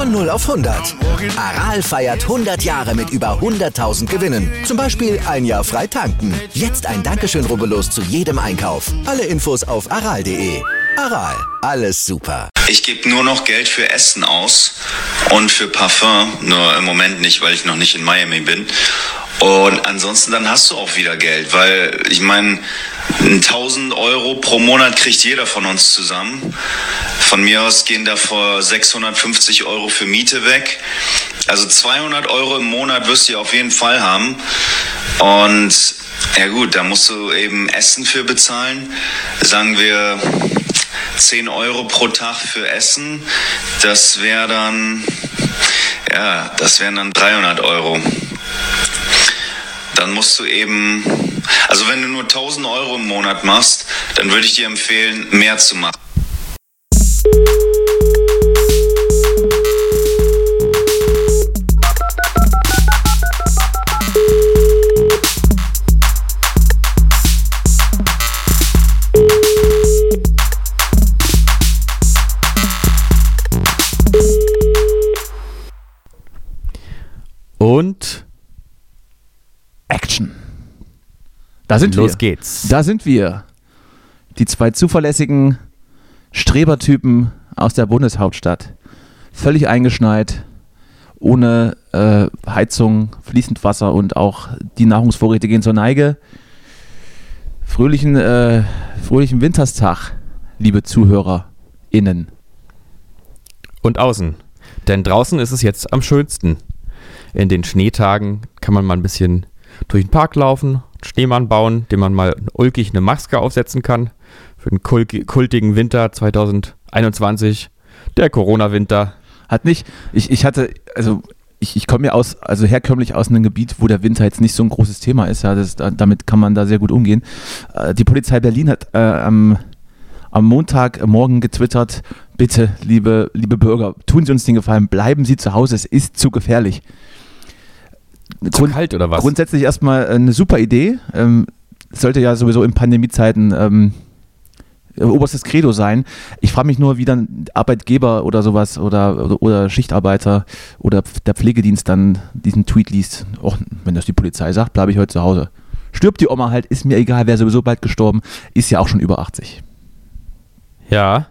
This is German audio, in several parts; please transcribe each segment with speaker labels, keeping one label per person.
Speaker 1: Von 0 auf 100. Aral feiert 100 Jahre mit über 100.000 Gewinnen. Zum Beispiel ein Jahr frei tanken. Jetzt ein Dankeschön, rubbellos zu jedem Einkauf. Alle Infos auf aral.de. Aral, alles super.
Speaker 2: Ich gebe nur noch Geld für Essen aus und für Parfum. Nur im Moment nicht, weil ich noch nicht in Miami bin. Und ansonsten dann hast du auch wieder Geld, weil ich meine, 1000 Euro pro Monat kriegt jeder von uns zusammen. Von mir aus gehen davor 650 Euro für Miete weg. Also 200 Euro im Monat wirst du auf jeden Fall haben. Und ja gut, da musst du eben Essen für bezahlen. Sagen wir 10 Euro pro Tag für Essen. Das wäre dann, ja, das wären dann 300 Euro dann musst du eben, also wenn du nur 1000 Euro im Monat machst, dann würde ich dir empfehlen, mehr zu machen.
Speaker 3: Und Da sind
Speaker 4: Los
Speaker 3: wir.
Speaker 4: geht's.
Speaker 3: Da sind wir. Die zwei zuverlässigen Strebertypen aus der Bundeshauptstadt. Völlig eingeschneit, ohne äh, Heizung, fließend Wasser und auch die Nahrungsvorräte gehen zur Neige. Fröhlichen, äh, fröhlichen Winterstag, liebe ZuhörerInnen.
Speaker 4: Und außen. Denn draußen ist es jetzt am schönsten. In den Schneetagen kann man mal ein bisschen durch den Park laufen, Schneemann bauen, dem man mal ulkig eine Maske aufsetzen kann. Für den kult kultigen Winter 2021. Der Corona-Winter.
Speaker 3: Hat nicht, ich, ich hatte, also ich, ich komme ja aus, also herkömmlich aus einem Gebiet, wo der Winter jetzt nicht so ein großes Thema ist. Ja, das, damit kann man da sehr gut umgehen. Äh, die Polizei Berlin hat äh, am, am Montagmorgen getwittert, bitte, liebe, liebe Bürger, tun Sie uns den Gefallen, bleiben Sie zu Hause, es ist zu gefährlich.
Speaker 4: Zu kalt oder was?
Speaker 3: Grundsätzlich erstmal eine super Idee. Ähm, sollte ja sowieso in Pandemiezeiten ähm, oberstes Credo sein. Ich frage mich nur, wie dann Arbeitgeber oder sowas oder, oder, oder Schichtarbeiter oder der Pflegedienst dann diesen Tweet liest. Och, wenn das die Polizei sagt, bleibe ich heute zu Hause. Stirbt die Oma halt, ist mir egal, wer sowieso bald gestorben, ist ja auch schon über 80.
Speaker 4: Ja.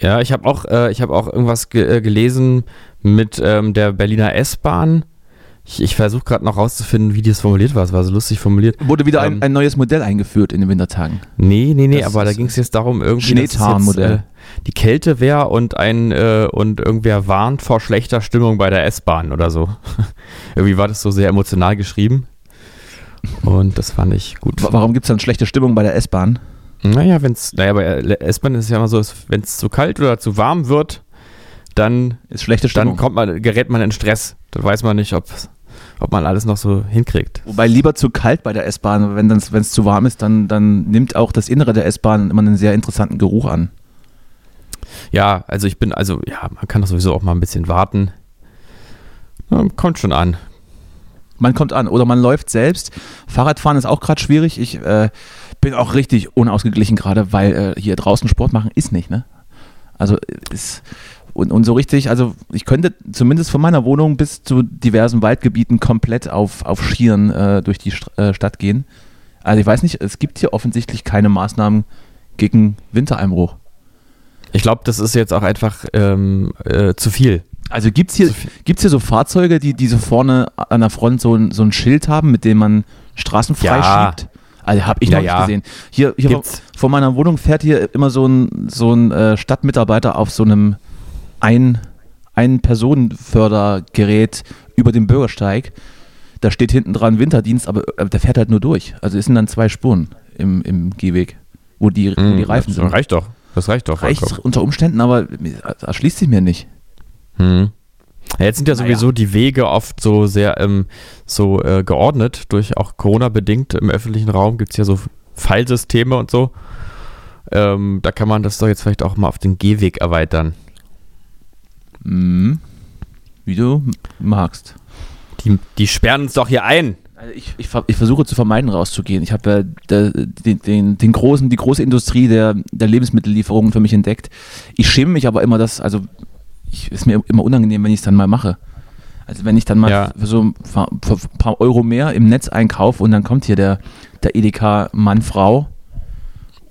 Speaker 4: Ja, ich habe auch, äh, ich hab auch irgendwas ge äh, gelesen mit ähm, der Berliner S-Bahn. Ich, ich versuche gerade noch rauszufinden, wie das formuliert war. Es war so lustig formuliert.
Speaker 3: Wurde wieder
Speaker 4: Ähm,
Speaker 3: ein, ein neues Modell eingeführt in den Wintertagen.
Speaker 4: Nee, nee, nee,
Speaker 3: Das
Speaker 4: aber da ging es jetzt darum, irgendwie. es
Speaker 3: Schneetarnmodell.
Speaker 4: Äh, die Kälte wäre und ein äh, und irgendwer warnt vor schlechter Stimmung bei der S-Bahn oder so. irgendwie war das so sehr emotional geschrieben. Und das fand ich gut.
Speaker 3: Wa- Warum gibt es dann schlechte Stimmung bei der S-Bahn?
Speaker 4: Naja, wenn's, naja, bei der S-Bahn ist es ja immer so, wenn es zu kalt oder zu warm wird, dann,
Speaker 3: Ist schlechte Stimmung.
Speaker 4: dann kommt man, gerät man in Stress. Dann weiß man nicht, ob, ob man alles noch so hinkriegt.
Speaker 3: Wobei lieber zu kalt bei der S-Bahn, wenn es zu warm ist, dann, dann nimmt auch das Innere der S-Bahn immer einen sehr interessanten Geruch an.
Speaker 4: Ja, also ich bin, also ja, man kann doch sowieso auch mal ein bisschen warten. Kommt schon an.
Speaker 3: Man kommt an oder man läuft selbst. Fahrradfahren ist auch gerade schwierig. Ich äh, bin auch richtig unausgeglichen gerade, weil äh, hier draußen Sport machen ist nicht, ne? Also äh, ist und, und so richtig, also ich könnte zumindest von meiner Wohnung bis zu diversen Waldgebieten komplett auf, auf Skiern äh, durch die St äh, Stadt gehen. Also ich weiß nicht, es gibt hier offensichtlich keine Maßnahmen gegen Wintereinbruch.
Speaker 4: Ich glaube, das ist jetzt auch einfach ähm, äh, zu viel.
Speaker 3: Also gibt es hier, gibt's hier so Fahrzeuge, die, die so vorne an der Front so ein, so ein Schild haben, mit dem man Straßen
Speaker 4: Ja.
Speaker 3: freischiebt? Also habe ich
Speaker 4: Ja,
Speaker 3: noch nicht
Speaker 4: ja.
Speaker 3: gesehen. Hier, hier vor meiner Wohnung fährt hier immer so ein, so ein äh, Stadtmitarbeiter auf so einem ein, ein Personenfördergerät über dem Bürgersteig. Da steht hinten dran Winterdienst, aber äh, der fährt halt nur durch. Also es sind dann zwei Spuren im, im Gehweg, wo die, wo die
Speaker 4: Hm,
Speaker 3: Reifen
Speaker 4: das
Speaker 3: sind.
Speaker 4: Reicht doch. Das reicht doch.
Speaker 3: Reicht
Speaker 4: vollkommen.
Speaker 3: unter Umständen, aber erschließt sich mir nicht.
Speaker 4: Hm. Ja, jetzt sind ja sowieso die Wege oft so sehr ähm, so äh, geordnet, durch auch Corona-bedingt. Im öffentlichen Raum gibt es ja so Pfeilsysteme und so. Ähm, da kann man das doch jetzt vielleicht auch mal auf den Gehweg erweitern.
Speaker 3: Mhm. Wie du magst.
Speaker 4: Die, die sperren uns doch hier ein.
Speaker 3: Also ich, ich, ich versuche zu vermeiden, rauszugehen. Ich habe ja den, den, den großen, die große Industrie der, der Lebensmittellieferungen für mich entdeckt. Ich schäme mich aber immer, dass, also ich, ist mir immer unangenehm, wenn ich es dann mal mache. Also wenn ich dann mal
Speaker 4: Ja.
Speaker 3: für so ein paar, ein paar Euro mehr im Netz einkaufe und dann kommt hier der, der Edeka Mann, Frau.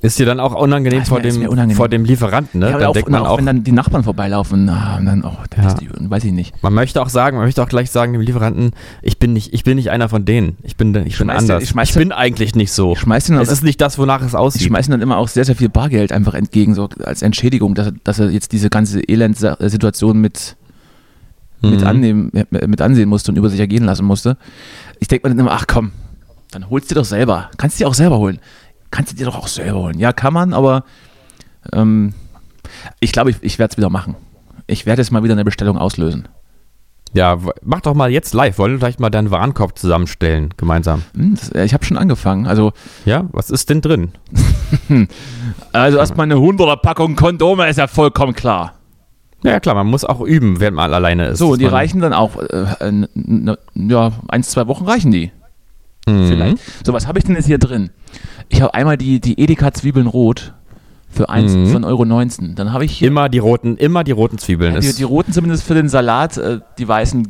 Speaker 4: Ist dir dann auch unangenehm,
Speaker 3: Ja,
Speaker 4: vor, dem,
Speaker 3: unangenehm.
Speaker 4: vor dem Lieferanten, ne?
Speaker 3: Ja,
Speaker 4: dann
Speaker 3: auch,
Speaker 4: denkt man
Speaker 3: auch,
Speaker 4: auch,
Speaker 3: wenn dann die Nachbarn vorbeilaufen, und dann, oh, der
Speaker 4: Ja.
Speaker 3: ist die, weiß ich nicht.
Speaker 4: man möchte auch sagen, man möchte auch gleich sagen dem Lieferanten, ich bin nicht, ich bin nicht einer von denen. Ich bin, ich bin anders. Ich,
Speaker 3: ich
Speaker 4: bin eigentlich nicht so.
Speaker 3: Ich schmeiß
Speaker 4: Es ist nicht das, wonach es
Speaker 3: Sie
Speaker 4: aussieht.
Speaker 3: schmeißen dann immer auch sehr, sehr viel Bargeld einfach entgegen, so als Entschädigung, dass, er- dass er jetzt diese ganze Elendsituation mit, mit,
Speaker 4: Mhm.
Speaker 3: annehmen, mit mit ansehen musste und über sich ergehen lassen musste. Ich denke mir dann immer, ach komm, dann holst du dir doch selber. Kannst du dir auch selber holen. Kannst du dir doch auch selber holen. Ja, kann man, aber ähm, ich glaube, ich, ich werde es wieder machen. Ich werde jetzt mal wieder eine Bestellung auslösen.
Speaker 4: Ja, mach doch mal jetzt live. Wollen wir vielleicht mal deinen Warenkorb zusammenstellen, gemeinsam?
Speaker 3: Hm, das, äh, ich habe schon angefangen. Also,
Speaker 4: Ja, was ist denn drin?
Speaker 3: also erstmal eine 100er Packung Kondome ist ja vollkommen klar.
Speaker 4: Ja, klar, man muss auch üben, während man alleine ist.
Speaker 3: So, die reichen dann auch, äh, ja, eins, zwei Wochen reichen die.
Speaker 4: Mhm.
Speaker 3: Vielleicht. So, was habe ich denn jetzt hier drin? Ich habe einmal die, die Edeka Zwiebeln rot für, eins,
Speaker 4: Mhm.
Speaker 3: für 1,19 Euro. Dann habe ich hier
Speaker 4: Immer die roten, immer die roten Zwiebeln.
Speaker 3: ja, die, die roten zumindest für den Salat, äh, die weißen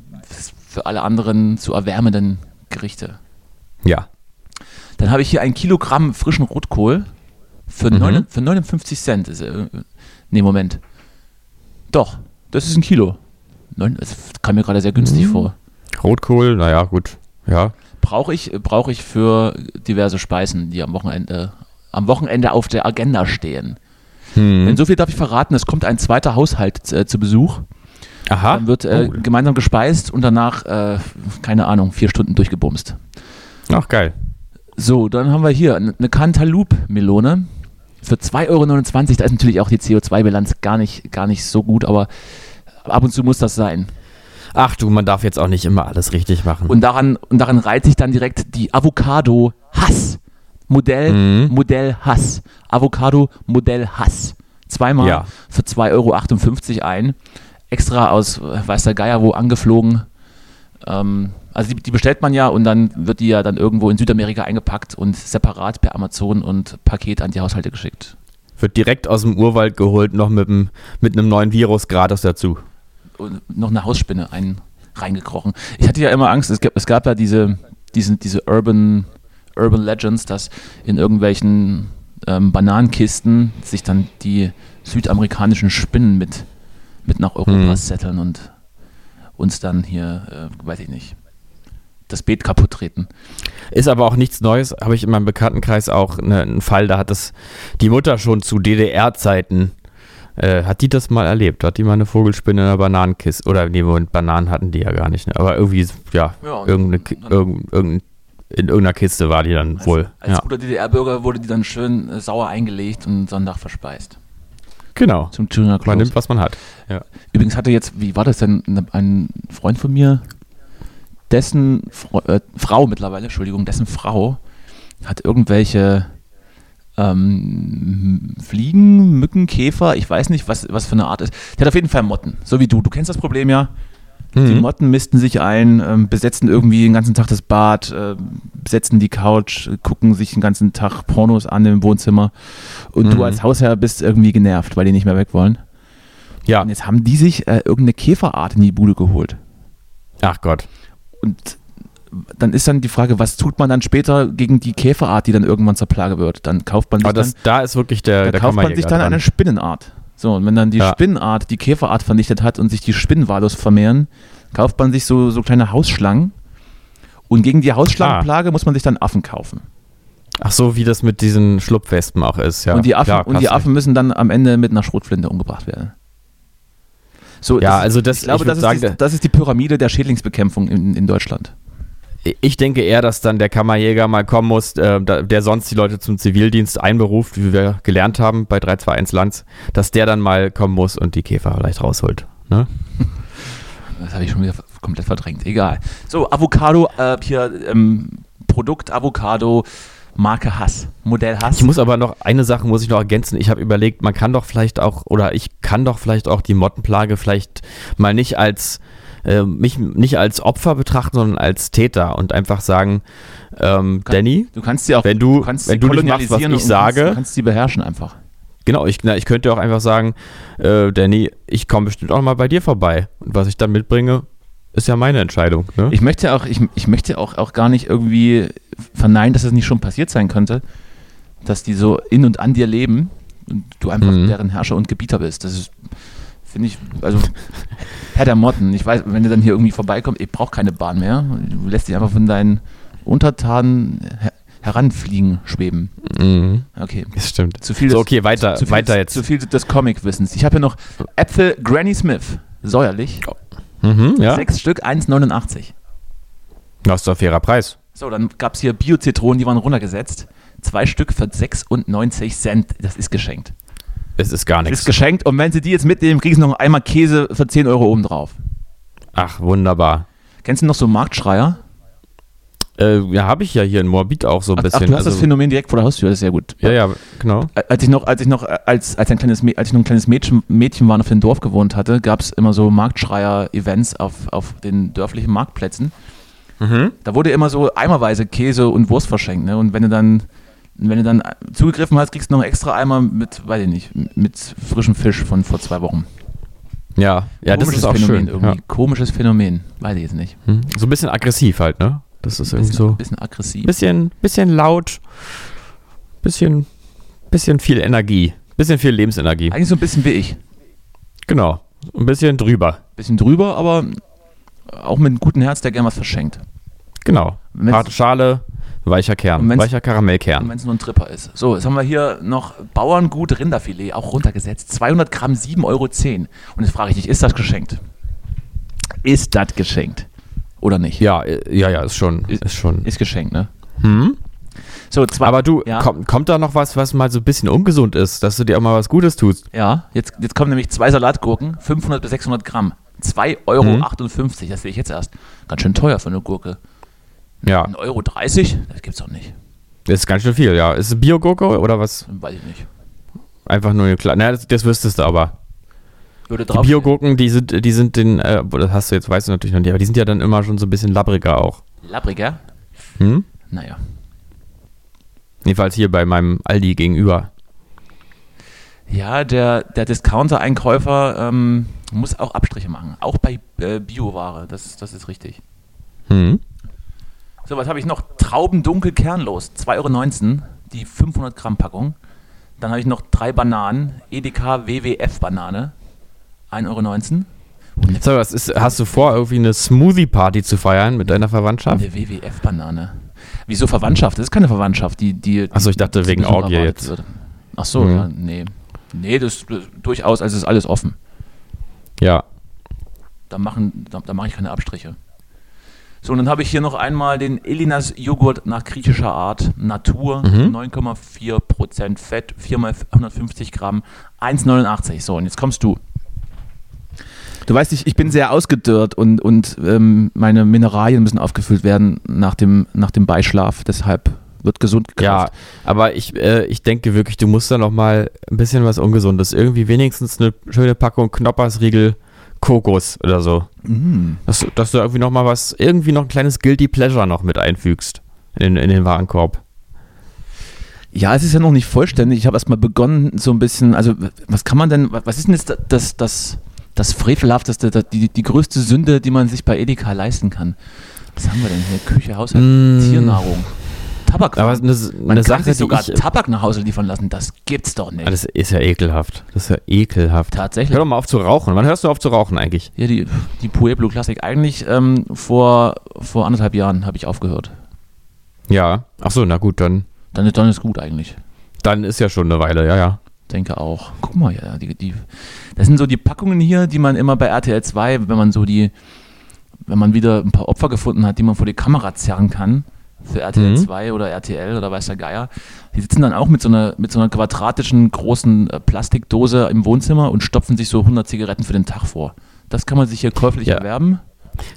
Speaker 3: für alle anderen zu erwärmenden Gerichte.
Speaker 4: ja.
Speaker 3: Dann habe ich hier ein Kilogramm frischen Rotkohl für,
Speaker 4: Mhm.
Speaker 3: neun, für 59 Cent. Ist, äh, nee, Moment. Doch, das ist ein Kilo. Neun, das kam mir gerade sehr günstig
Speaker 4: Mhm.
Speaker 3: vor.
Speaker 4: Rotkohl, naja, gut. Ja.
Speaker 3: Brauche ich, brauche ich für diverse Speisen, die am Wochenende, am Wochenende auf der Agenda stehen.
Speaker 4: Hm.
Speaker 3: Denn so viel darf ich verraten, es kommt ein zweiter Haushalt äh, zu Besuch.
Speaker 4: Aha.
Speaker 3: Dann wird äh,
Speaker 4: Oh.
Speaker 3: gemeinsam gespeist und danach, äh, keine Ahnung, vier Stunden durchgebumst.
Speaker 4: Ach, geil.
Speaker 3: So, dann haben wir hier eine Cantaloupe-Melone für 2,29 Euro. Da ist natürlich auch die CO2-Bilanz gar nicht, gar nicht so gut, aber ab und zu muss das sein.
Speaker 4: Ach du, man darf jetzt auch nicht immer alles richtig machen.
Speaker 3: Und daran, und daran reiht sich dann direkt die Avocado Hass. Modell,
Speaker 4: Mhm.
Speaker 3: Modell Hass. Avocado Modell Hass. Zweimal
Speaker 4: Ja.
Speaker 3: für 2,58 Euro ein. Extra aus äh, weiß der Geier wo angeflogen. Ähm, also die, die bestellt man ja und dann wird die ja dann irgendwo in Südamerika eingepackt und separat per Amazon und Paket an die Haushalte geschickt.
Speaker 4: Wird direkt aus dem Urwald geholt, noch mit, dem, mit einem neuen Virus gratis dazu.
Speaker 3: Noch eine Hausspinne ein, reingekrochen. Ich hatte ja immer Angst, es gab, es gab ja diese, diese, diese Urban, Urban Legends, dass in irgendwelchen ähm, Bananenkisten sich dann die südamerikanischen Spinnen mit, mit nach Europa
Speaker 4: Mhm.
Speaker 3: setteln und uns dann hier, äh, weiß ich nicht, das Beet kaputt treten.
Speaker 4: Ist aber auch nichts Neues. Habe ich in meinem Bekanntenkreis auch ne, einen Fall, da hat das die Mutter schon zu DDR-Zeiten, äh, hat die das mal erlebt? Hat die mal eine Vogelspinne in einer Bananenkiste? Oder nee, Moment, Bananen hatten die ja gar nicht. Ne? Aber irgendwie, ja,
Speaker 3: Ja,
Speaker 4: irgendeine, Ki-
Speaker 3: und-
Speaker 4: irgend, irgendein, in irgendeiner Kiste war die dann wohl.
Speaker 3: Als
Speaker 4: ja,
Speaker 3: guter DDR-Bürger wurde die dann schön äh, sauer eingelegt und Sonntag verspeist.
Speaker 4: genau.
Speaker 3: Zum Tuna
Speaker 4: Man
Speaker 3: Close.
Speaker 4: nimmt, was man hat. Ja.
Speaker 3: Übrigens hatte jetzt, wie war das denn, ne- ein Freund von mir, dessen Fro äh, Frau mittlerweile, Entschuldigung, dessen Frau hat irgendwelche ähm, Fliegen, Mücken, Käfer, ich weiß nicht, was, was für eine Art ist. Der hat auf jeden Fall Motten, so wie du. Du kennst das Problem ja. Die
Speaker 4: Mhm.
Speaker 3: Motten misten sich ein, ähm, besetzen irgendwie den ganzen Tag das Bad, äh, besetzen die Couch, gucken sich den ganzen Tag Pornos an im Wohnzimmer. Und du
Speaker 4: Mhm.
Speaker 3: als Hausherr bist irgendwie genervt, weil die nicht mehr weg wollen.
Speaker 4: ja.
Speaker 3: Und jetzt haben die sich äh, irgendeine Käferart in die Bude geholt.
Speaker 4: Ach Gott.
Speaker 3: Und dann ist dann die Frage, was tut man dann später gegen die Käferart, die dann irgendwann zur Plage wird? Dann kauft man sich
Speaker 4: das,
Speaker 3: dann,
Speaker 4: da ist wirklich der,
Speaker 3: da
Speaker 4: der
Speaker 3: kauft man sich dann
Speaker 4: dran.
Speaker 3: eine Spinnenart. So, und wenn dann die
Speaker 4: Ja.
Speaker 3: Spinnenart die Käferart vernichtet hat und sich die Spinnen wahllos vermehren, kauft man sich so, so kleine Hausschlangen. Und gegen die Hausschlangenplage muss man sich dann Affen kaufen.
Speaker 4: Ach so, wie das mit diesen Schlupfwespen auch ist. Ja,
Speaker 3: und die Affen,
Speaker 4: klar,
Speaker 3: und die Affen müssen dann am Ende mit einer Schrotflinte umgebracht werden. So,
Speaker 4: Ja, also das-
Speaker 3: ich glaube,
Speaker 4: ich
Speaker 3: das,
Speaker 4: sagen,
Speaker 3: ist die,
Speaker 4: da-
Speaker 3: das ist die Pyramide der Schädlingsbekämpfung in, in Deutschland.
Speaker 4: Ich denke eher, dass dann der Kammerjäger mal kommen muss, äh, der sonst die Leute zum Zivildienst einberuft, wie wir gelernt haben bei 321 Lands, dass der dann mal kommen muss und die Käfer vielleicht rausholt. Ne?
Speaker 3: Das habe ich schon wieder komplett verdrängt. Egal. So, Avocado, äh, hier ähm, Produkt Avocado, Marke Hass, Modell Hass.
Speaker 4: Ich muss aber noch, eine Sache muss ich noch ergänzen. Ich habe überlegt, man kann doch vielleicht auch, oder ich kann doch vielleicht auch die Mottenplage vielleicht mal nicht als, äh, mich nicht als Opfer betrachten, sondern als Täter und einfach sagen, ähm, Danny,
Speaker 3: du kannst sie auch,
Speaker 4: wenn du,
Speaker 3: kannst
Speaker 4: wenn du nicht machst, was ich sage,
Speaker 3: kannst, kannst sie beherrschen einfach.
Speaker 4: Genau, ich, na, ich könnte auch einfach sagen, äh, Danny, ich komme bestimmt auch mal bei dir vorbei. Und was ich dann mitbringe, ist ja meine Entscheidung. Ne?
Speaker 3: Ich möchte auch, ich, ich möchte auch, auch gar nicht irgendwie verneinen, dass es nicht schon passiert sein könnte, dass die so in und an dir leben und du einfach
Speaker 4: Mhm.
Speaker 3: deren Herrscher und Gebieter bist. Das ist, finde ich, also Herr der Motten. Ich weiß, wenn du dann hier irgendwie vorbeikommt, ich brauche keine Bahn mehr. Du lässt dich einfach von deinen Untertanen her heranfliegen, schweben.
Speaker 4: Mhm,
Speaker 3: Okay.
Speaker 4: das stimmt.
Speaker 3: Zu viel
Speaker 4: so, okay, weiter,
Speaker 3: zu viel,
Speaker 4: weiter jetzt.
Speaker 3: Zu viel des Comic-Wissens. Ich habe hier noch Äpfel Granny Smith. Säuerlich.
Speaker 4: Mhm, ja,
Speaker 3: Sechs Stück, 1,89.
Speaker 4: das ist doch ein fairer Preis.
Speaker 3: So, dann gab es hier Bio-Zitronen, die waren runtergesetzt. Zwei Stück für 96 Cent. Das ist geschenkt.
Speaker 4: Es ist gar
Speaker 3: Das ist
Speaker 4: nichts.
Speaker 3: geschenkt. Und wenn sie die jetzt mitnehmen, kriegen sie noch einmal Käse für 10 Euro oben drauf.
Speaker 4: Ach, wunderbar.
Speaker 3: Kennst du noch so Marktschreier?
Speaker 4: Äh, ja, habe ich ja hier in Moabit auch so ein
Speaker 3: Ach,
Speaker 4: bisschen.
Speaker 3: ach, du hast das
Speaker 4: also-
Speaker 3: Phänomen direkt vor der Haustür, das ist sehr gut.
Speaker 4: Ja, ja, genau.
Speaker 3: Als ich noch, als ich noch äh, als, als ein kleines, als ich noch ein kleines Mädchen, Mädchen war und auf dem Dorf gewohnt hatte, gab es immer so Marktschreier-Events auf, auf den dörflichen Marktplätzen.
Speaker 4: Mhm.
Speaker 3: Da wurde immer so eimerweise Käse und Wurst verschenkt. Ne? Und wenn du dann, wenn du dann zugegriffen hast, kriegst du noch einen extra Eimer mit, weiß ich nicht, mit frischem Fisch von vor zwei Wochen.
Speaker 4: Ja, ja, das ist auch
Speaker 3: Phänomen
Speaker 4: schön.
Speaker 3: irgendwie.
Speaker 4: Ja.
Speaker 3: Komisches Phänomen. Weiß ich jetzt nicht.
Speaker 4: Hm. So ein bisschen aggressiv halt, ne? Das ist irgendwie
Speaker 3: Bisschen,
Speaker 4: so.
Speaker 3: bisschen aggressiv.
Speaker 4: Bisschen, bisschen laut, bisschen, bisschen viel Energie, bisschen viel Lebensenergie.
Speaker 3: Eigentlich so ein bisschen wie ich.
Speaker 4: Genau. Ein bisschen drüber.
Speaker 3: Bisschen drüber, aber auch mit einem guten Herz, der gern was verschenkt.
Speaker 4: Genau. Harte Schale, weicher Kern, weicher Karamellkern.
Speaker 3: wenn es nur ein Tripper ist. So, jetzt haben wir hier noch Bauerngut Rinderfilet, auch runtergesetzt. 200 Gramm, 7,10 Euro. Und jetzt frage ich dich, ist das geschenkt? Ist das geschenkt? Oder nicht?
Speaker 4: Ja, äh, ja, ja, ist schon, ist schon.
Speaker 3: Ist geschenkt, ne?
Speaker 4: Hm?
Speaker 3: So, zwei,
Speaker 4: Aber du,
Speaker 3: ja,
Speaker 4: kommt, kommt da noch was, was mal so ein bisschen ungesund ist, dass du dir auch mal was Gutes tust?
Speaker 3: ja jetzt, jetzt kommen nämlich zwei Salatgurken, 500 bis 600 Gramm. 2,58 Euro,
Speaker 4: Mhm.
Speaker 3: das sehe ich jetzt erst. Ganz schön teuer für eine Gurke.
Speaker 4: Ja,
Speaker 3: 1,30 Euro? Das gibt's doch nicht.
Speaker 4: das ist ganz schön viel, ja. Ist es Bio-Gurke oder was?
Speaker 3: Weiß ich nicht.
Speaker 4: Einfach nur eine kleine. Naja, das, das wüsstest du aber.
Speaker 3: Würde
Speaker 4: Die
Speaker 3: drauf.
Speaker 4: Bio-Gurken, die sind, die sind den, äh, das hast du jetzt, weißt du natürlich noch nicht, aber die sind ja dann immer schon so ein bisschen labbriger auch.
Speaker 3: Labriger?
Speaker 4: Hm?
Speaker 3: Naja.
Speaker 4: Jedenfalls hier bei meinem Aldi gegenüber.
Speaker 3: Ja, der, der Discounter-Einkäufer ähm, muss auch Abstriche machen. Auch bei äh, Bioware, das, das ist richtig.
Speaker 4: Hm?
Speaker 3: So, was habe ich noch? Trauben dunkel kernlos, 2,19 Euro, die 500 Gramm Packung. Dann habe ich noch drei Bananen, Edeka WWF Banane, 1,19 Euro.
Speaker 4: So, was ist, hast du vor, irgendwie eine Smoothie-Party zu feiern mit deiner Verwandtschaft?
Speaker 3: Eine WWF-Banane. Wieso Verwandtschaft? Das ist keine Verwandtschaft, die. die
Speaker 4: Achso, ich dachte wegen Orgie jetzt.
Speaker 3: wird. Ach so,
Speaker 4: Mhm.
Speaker 3: ja, nee. Nee, das, das durchaus, also ist alles offen.
Speaker 4: Ja.
Speaker 3: Da, machen, da, da mache ich keine Abstriche. So, und dann habe ich hier noch einmal den Elinas Joghurt nach griechischer Art, Natur,
Speaker 4: Mhm.
Speaker 3: 9,4% Fett, 4 mal 150 Gramm, 1,89. So, und jetzt kommst du. Du weißt, ich, ich bin sehr ausgedörrt und, und ähm, meine Mineralien müssen aufgefüllt werden nach dem, nach dem Beischlaf. Deshalb wird gesund
Speaker 4: Ja,
Speaker 3: gekauft.
Speaker 4: aber ich, äh, ich denke wirklich, du musst da noch mal ein bisschen was Ungesundes. Irgendwie wenigstens eine schöne Packung Knoppersriegel Kokos oder so.
Speaker 3: Mm.
Speaker 4: Dass, dass du irgendwie noch mal was, irgendwie noch ein kleines Guilty Pleasure noch mit einfügst in, in den Warenkorb.
Speaker 3: Ja, es ist ja noch nicht vollständig. Ich habe erstmal begonnen, so ein bisschen, also was kann man denn, was ist denn jetzt das, das, das Frevelhafteste, das, die, die größte Sünde, die man sich bei Edeka leisten kann? Was haben wir denn hier? Küche, Haushalt,
Speaker 4: Mm.
Speaker 3: Tiernahrung, Tabak.
Speaker 4: Aber eine,
Speaker 3: man
Speaker 4: eine Sache,
Speaker 3: sich sogar
Speaker 4: ich,
Speaker 3: Tabak nach Hause liefern lassen, das gibt's doch nicht.
Speaker 4: Das ist ja ekelhaft. Das ist ja ekelhaft.
Speaker 3: Tatsächlich.
Speaker 4: Hör doch mal auf zu rauchen. Wann hörst du auf zu rauchen eigentlich?
Speaker 3: Ja, die, die Pueblo Classic. Eigentlich ähm, vor, vor anderthalb Jahren habe ich aufgehört.
Speaker 4: Ja. Ach so, na gut, dann,
Speaker 3: Dann, dann ist gut eigentlich.
Speaker 4: dann ist ja schon eine Weile, ja, ja.
Speaker 3: Denke auch. Guck mal, ja, die, die, das sind so die Packungen hier, die man immer bei RTL 2, wenn man so die, wenn man wieder ein paar Opfer gefunden hat, die man vor die Kamera zerren kann, für RTL
Speaker 4: Mhm.
Speaker 3: 2 oder RTL oder weiß der Geier, die sitzen dann auch mit so einer, mit so einer quadratischen großen äh, Plastikdose im Wohnzimmer und stopfen sich so 100 Zigaretten für den Tag vor. Das kann man sich hier käuflich
Speaker 4: Ja.
Speaker 3: erwerben.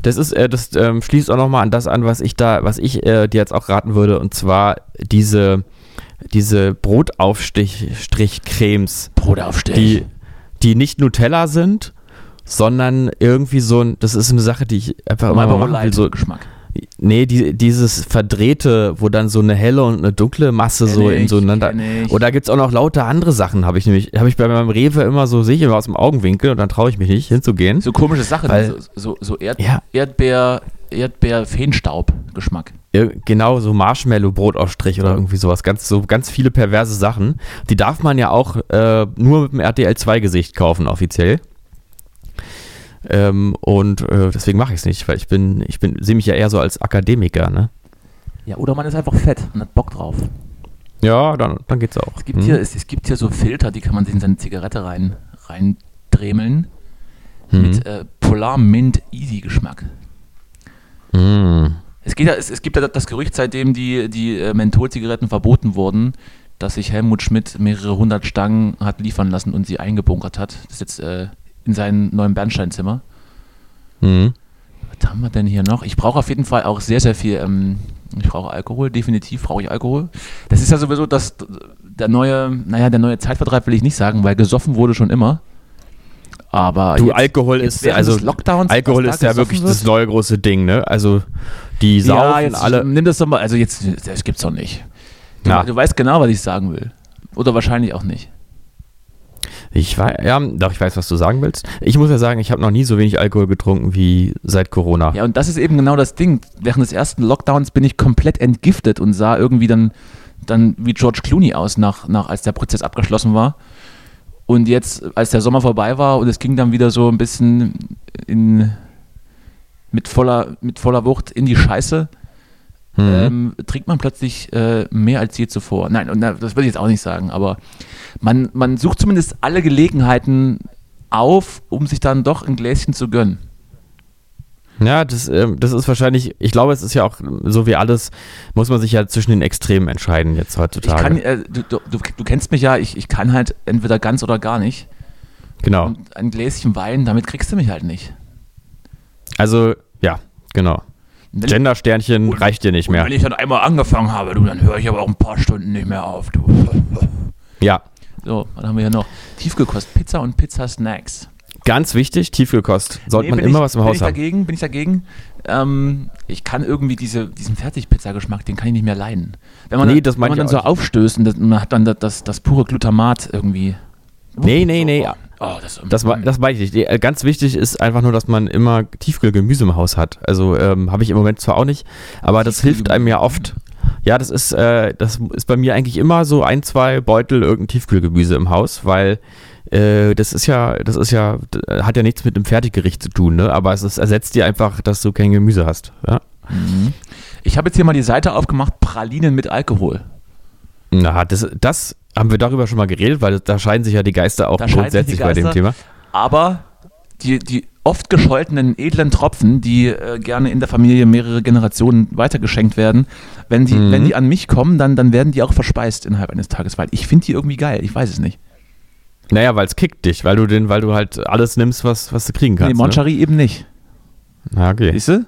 Speaker 4: Das ist, äh, das ähm, schließt auch nochmal an das an, was ich da, was ich äh, dir jetzt auch raten würde, und zwar diese, diese Brotaufstrich-Cremes,
Speaker 3: Brotaufstich.
Speaker 4: die, die nicht Nutella sind, sondern irgendwie so ein, das ist eine Sache, die ich einfach immer mal machen will, so,
Speaker 3: Geschmack.
Speaker 4: Nee, die, dieses verdrehte, wo dann so eine helle und eine dunkle Masse
Speaker 3: Kenn
Speaker 4: so in so einander.
Speaker 3: kenn ich.
Speaker 4: Oder gibt es auch noch lauter andere Sachen, habe ich nämlich, habe ich bei meinem Rewe immer so, sehe ich immer aus dem Augenwinkel und dann traue ich mich nicht hinzugehen.
Speaker 3: So komische Sachen,
Speaker 4: Weil-
Speaker 3: so, so, so Erd,
Speaker 4: Ja.
Speaker 3: Erdbeer, Erdbeer-Feenstaub-Geschmack.
Speaker 4: Genau, so Marshmallow-Brotaufstrich oder irgendwie sowas. Ganz, so ganz viele perverse Sachen. Die darf man ja auch äh, nur mit dem RTL-2-Gesicht kaufen, offiziell. Ähm, und äh, deswegen mache ich es nicht, weil ich bin, ich bin, sehe mich ja eher so als Akademiker, ne?
Speaker 3: Ja, oder man ist einfach fett und hat Bock drauf.
Speaker 4: Ja, dann, dann geht's auch.
Speaker 3: Es gibt,
Speaker 4: Hm.
Speaker 3: hier, es, es gibt hier so Filter, die kann man sich in seine Zigarette rein, reindremeln.
Speaker 4: Hm.
Speaker 3: Mit äh, Polar Mint Easy Geschmack.
Speaker 4: Hm.
Speaker 3: Es, geht ja, es, es gibt ja das Gerücht, seitdem die, die äh, Mentholzigaretten verboten wurden, dass sich Helmut Schmidt mehrere hundert Stangen hat liefern lassen und sie eingebunkert hat. Das ist jetzt äh, in seinem neuen Bernsteinzimmer.
Speaker 4: Hm.
Speaker 3: Was haben wir denn hier noch? Ich brauche auf jeden Fall auch sehr, sehr viel. Ähm, ich brauche Alkohol, definitiv brauche ich Alkohol. Das ist ja sowieso das, der neue, naja, der neue Zeitvertreib will ich nicht sagen, weil gesoffen wurde schon immer. Aber
Speaker 4: Du,
Speaker 3: jetzt-
Speaker 4: Alkohol
Speaker 3: jetzt
Speaker 4: ist, also,
Speaker 3: Lockdowns,
Speaker 4: Alkohol ist ja wirklich
Speaker 3: wird.
Speaker 4: das neue große Ding, ne? Also, die saufen
Speaker 3: ja, jetzt
Speaker 4: alle.
Speaker 3: nimm das doch mal, also jetzt, das gibt's doch nicht. Du,
Speaker 4: Ja.
Speaker 3: du weißt genau, was ich sagen will. Oder wahrscheinlich auch nicht.
Speaker 4: Ich weiß, ja, doch, ich weiß, was du sagen willst. Ich muss ja sagen, ich habe noch nie so wenig Alkohol getrunken wie seit Corona.
Speaker 3: Ja, und das ist eben genau das Ding. Während des ersten Lockdowns bin ich komplett entgiftet und sah irgendwie dann, dann wie George Clooney aus, nach, nach, als der Prozess abgeschlossen war. Und jetzt, als der Sommer vorbei war und es ging dann wieder so ein bisschen in, mit, voller, mit voller Wucht in die Scheiße,
Speaker 4: Mhm.
Speaker 3: ähm, trinkt man plötzlich äh, mehr als je zuvor. Nein, und na, das würde ich jetzt auch nicht sagen, aber man, man sucht zumindest alle Gelegenheiten auf, um sich dann doch ein Gläschen zu gönnen.
Speaker 4: Ja, das, ähm, das ist wahrscheinlich, ich glaube, es ist ja auch so wie alles, muss man sich ja zwischen den Extremen entscheiden jetzt heutzutage.
Speaker 3: kann, äh, du, du, du du kennst mich ja, ich, ich kann halt entweder ganz oder gar nicht.
Speaker 4: genau.
Speaker 3: Und ein Gläschen Wein, damit kriegst du mich halt nicht.
Speaker 4: Also, ja, genau. Gender-Sternchen reicht dir nicht mehr.
Speaker 3: Wenn ich dann einmal angefangen habe, du, dann höre ich aber auch ein paar Stunden nicht mehr auf. Du.
Speaker 4: Ja,
Speaker 3: So, was haben wir hier noch? Tiefgekost, Pizza und Pizza-Snacks.
Speaker 4: ganz wichtig, Tiefkühlkost. Sollte
Speaker 3: Nee,
Speaker 4: man immer
Speaker 3: ich,
Speaker 4: was im
Speaker 3: bin
Speaker 4: Haus
Speaker 3: ich
Speaker 4: haben.
Speaker 3: dagegen, Bin ich dagegen. Ähm, ich kann irgendwie diese, diesen Fertigpizza-Geschmack, den kann ich nicht mehr leiden. Wenn man,
Speaker 4: Nee, das
Speaker 3: wenn man dann so aufstößt und das, man hat dann das, das, das pure Glutamat irgendwie.
Speaker 4: Nee, nee, nee.
Speaker 3: Oh, das,
Speaker 4: Das, war- das meine ich nicht. Äh, Ganz wichtig ist einfach nur, dass man immer Tiefkühlgemüse im Haus hat. Also ähm, habe ich im Moment zwar auch nicht, aber das hilft einem ja oft. Ja, das ist, äh, das ist bei mir eigentlich immer so ein, zwei Beutel irgendein Tiefkühlgemüse im Haus, weil äh, das ist ja, das ist ja, d- hat ja nichts mit einem Fertiggericht zu tun, ne? Aber es ist, ersetzt dir einfach, dass du kein Gemüse hast. Ja?
Speaker 3: Ich habe jetzt hier mal die Seite aufgemacht, Pralinen mit Alkohol.
Speaker 4: Na, das, das haben wir darüber schon mal geredet, weil da scheiden sich ja die Geister auch
Speaker 3: Da
Speaker 4: grundsätzlich bei dem
Speaker 3: Geister.
Speaker 4: Thema.
Speaker 3: Aber die, die oft gescholtenen edlen Tropfen, die äh, gerne in der Familie mehrere Generationen weitergeschenkt werden, wenn die,
Speaker 4: Mhm.
Speaker 3: wenn die an mich kommen, dann, dann werden die auch verspeist innerhalb eines Tages, weil ich finde die irgendwie geil. Ich weiß es nicht.
Speaker 4: Naja, weil es kickt dich, weil du den, weil du halt alles nimmst, was, was du kriegen kannst.
Speaker 3: nee, Moncherie eben nicht.
Speaker 4: ne? Ja, okay.
Speaker 3: Siehst du?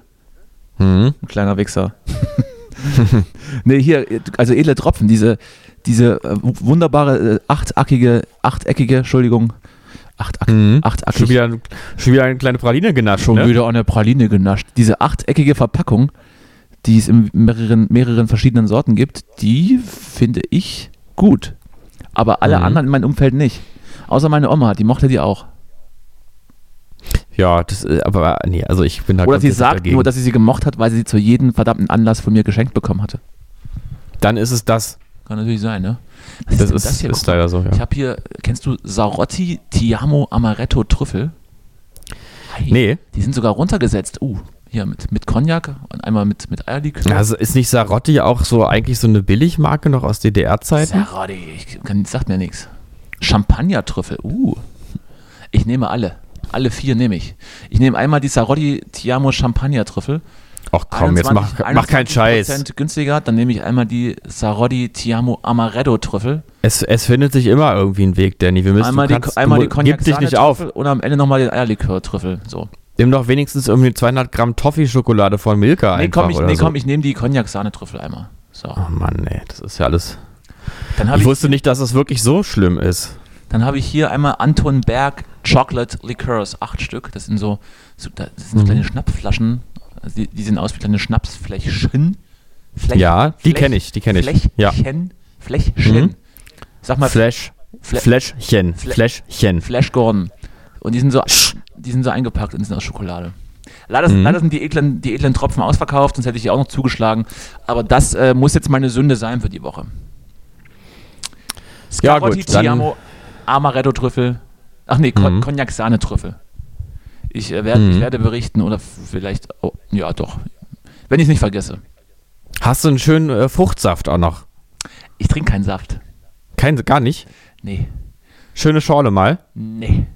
Speaker 4: Mhm.
Speaker 3: Ein kleiner Wichser. nee, hier, also edle Tropfen, diese, diese äh, wunderbare äh, achteckige, achteckige, Entschuldigung, achteck,
Speaker 4: Mhm.
Speaker 3: achteckig,
Speaker 4: Schon wieder, schon wieder eine kleine Praline genascht.
Speaker 3: schon
Speaker 4: ne?
Speaker 3: wieder der Praline genascht. Diese achteckige Verpackung, die es in mehreren, mehreren verschiedenen Sorten gibt, die finde ich gut. Aber alle
Speaker 4: Mhm.
Speaker 3: anderen in meinem Umfeld nicht. Außer meine Oma, die mochte die auch.
Speaker 4: Ja, das, äh, aber nee, also ich bin da
Speaker 3: Oder sie sagt
Speaker 4: dagegen.
Speaker 3: nur, dass sie sie gemocht hat, weil sie sie zu jedem verdammten Anlass von mir geschenkt bekommen hatte.
Speaker 4: Dann ist es das.
Speaker 3: Kann natürlich sein, ne? Was
Speaker 4: Das ist,
Speaker 3: hier?
Speaker 4: ist
Speaker 3: Guck mal.
Speaker 4: leider so, ja.
Speaker 3: Ich habe hier, kennst du Sarotti Tiamo Amaretto Trüffel? Hey,
Speaker 4: Nee.
Speaker 3: Die sind sogar runtergesetzt. Uh, hier mit, mit Cognac und einmal mit, mit Eierlikör.
Speaker 4: Also ist nicht Sarotti auch so eigentlich so eine Billigmarke noch aus DDR-Zeiten?
Speaker 3: Sarotti, ich kann, sagt mir nichts. Champagner-Trüffel, uh. Ich nehme alle. Alle vier nehme ich. Ich nehme einmal die Sarotti Tiamo Champagner-Trüffel.
Speaker 4: Ach komm, jetzt mach, mach keinen Scheiß.
Speaker 3: 21% günstiger, dann nehme ich einmal die Sarodi Tiamo Amaretto Trüffel.
Speaker 4: Es, es findet sich immer irgendwie ein Weg, Danny. Wir müssen,
Speaker 3: Einmal die,
Speaker 4: kannst,
Speaker 3: einmal die Cognac
Speaker 4: gib dich nicht auf.
Speaker 3: und am Ende nochmal den Eierlikör Trüffel. So.
Speaker 4: Nimm doch wenigstens irgendwie 200 Gramm Toffee-Schokolade von Milka
Speaker 3: Nee,
Speaker 4: einfach
Speaker 3: komm, ich, nee,
Speaker 4: so.
Speaker 3: komm, ich nehme die Cognac Sahne Trüffel einmal. So.
Speaker 4: Oh Mann, ey, das ist ja alles. Ich
Speaker 3: ich,
Speaker 4: wusste nicht, dass es wirklich so schlimm ist.
Speaker 3: dann habe ich hier einmal Anton Berg Chocolate Liqueurs, acht Stück. Das sind so, so das sind so
Speaker 4: Mhm.
Speaker 3: kleine Schnapsflaschen. Also die, die sehen aus wie kleine Schnapsfläschchen. Flech,
Speaker 4: Ja, die
Speaker 3: Flech-
Speaker 4: kenn ich, die kenn ich.
Speaker 3: Fläschchen.
Speaker 4: Ja.
Speaker 3: Fläschchen.
Speaker 4: Mhm.
Speaker 3: Sag mal,
Speaker 4: Flash,
Speaker 3: Fla-
Speaker 4: Fläschchen, Fläschchen.
Speaker 3: Flash Gordon. Und die sind so, die sind so eingepackt und sind aus Schokolade. Leider,
Speaker 4: Mhm.
Speaker 3: leider sind die edlen, die edlen Tropfen ausverkauft, sonst hätte ich die auch noch zugeschlagen. Aber das äh, muss jetzt meine Sünde sein für die Woche.
Speaker 4: Ja,
Speaker 3: Scarotti
Speaker 4: gut, dann-
Speaker 3: Tiamo Amaretto Trüffel. Ach nee,
Speaker 4: Mhm.
Speaker 3: Cognac Sahne Trüffel. Ich, äh, werd,
Speaker 4: Mhm.
Speaker 3: ich werde berichten oder vielleicht, oh, ja doch, wenn ich es nicht vergesse.
Speaker 4: Hast du einen schönen äh, Fruchtsaft auch noch?
Speaker 3: Ich trinke keinen Saft.
Speaker 4: Kein, gar nicht?
Speaker 3: Nee,
Speaker 4: Schöne Schorle mal?
Speaker 3: nee,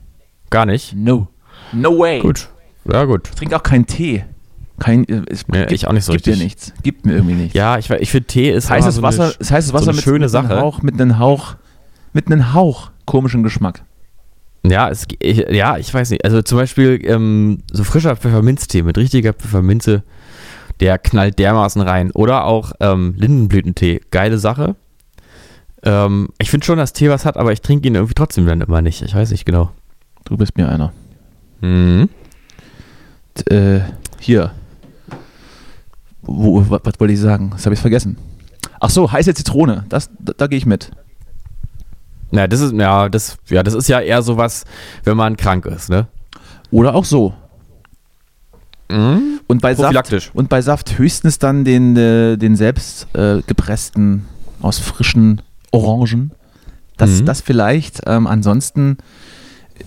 Speaker 4: Gar nicht?
Speaker 3: no, no way.
Speaker 4: Gut. Ja, gut.
Speaker 3: Ich trinke auch keinen Tee. Kein, äh, es
Speaker 4: Nee,
Speaker 3: gibt,
Speaker 4: ich auch nicht so
Speaker 3: gibt
Speaker 4: richtig.
Speaker 3: mir nichts. Gibt mir irgendwie nichts.
Speaker 4: Ja, ich, ich finde Tee ist
Speaker 3: heißes
Speaker 4: so
Speaker 3: Wasser,
Speaker 4: eine,
Speaker 3: es heißes
Speaker 4: so
Speaker 3: Wasser
Speaker 4: eine
Speaker 3: mit,
Speaker 4: schöne
Speaker 3: mit
Speaker 4: Sache.
Speaker 3: einem Hauch, mit einem Hauch, mit einem Hauch komischen Geschmack.
Speaker 4: Ja, es, ich, ja, ich weiß nicht. Also zum Beispiel ähm, so frischer Pfefferminztee mit richtiger Pfefferminze, der knallt dermaßen rein. Oder auch ähm, Lindenblütentee, geile Sache. Ähm, ich finde schon, dass Tee was hat, aber ich trinke ihn irgendwie trotzdem dann immer nicht. Ich weiß nicht genau.
Speaker 3: Du bist mir einer.
Speaker 4: Mhm.
Speaker 3: T äh, hier. Wo, wa- was wollte ich sagen? Das habe ich vergessen. Ach so, heiße Zitrone. Das, da, da gehe ich mit.
Speaker 4: Ja, das ist, ja, das, ja, das ist ja eher sowas, wenn man krank ist, ne?
Speaker 3: Oder auch so.
Speaker 4: Mhm.
Speaker 3: Und bei Saft, und bei Saft höchstens dann den, äh, den selbst äh, gepressten aus frischen Orangen. Das,
Speaker 4: Mhm.
Speaker 3: das vielleicht. Ähm, ansonsten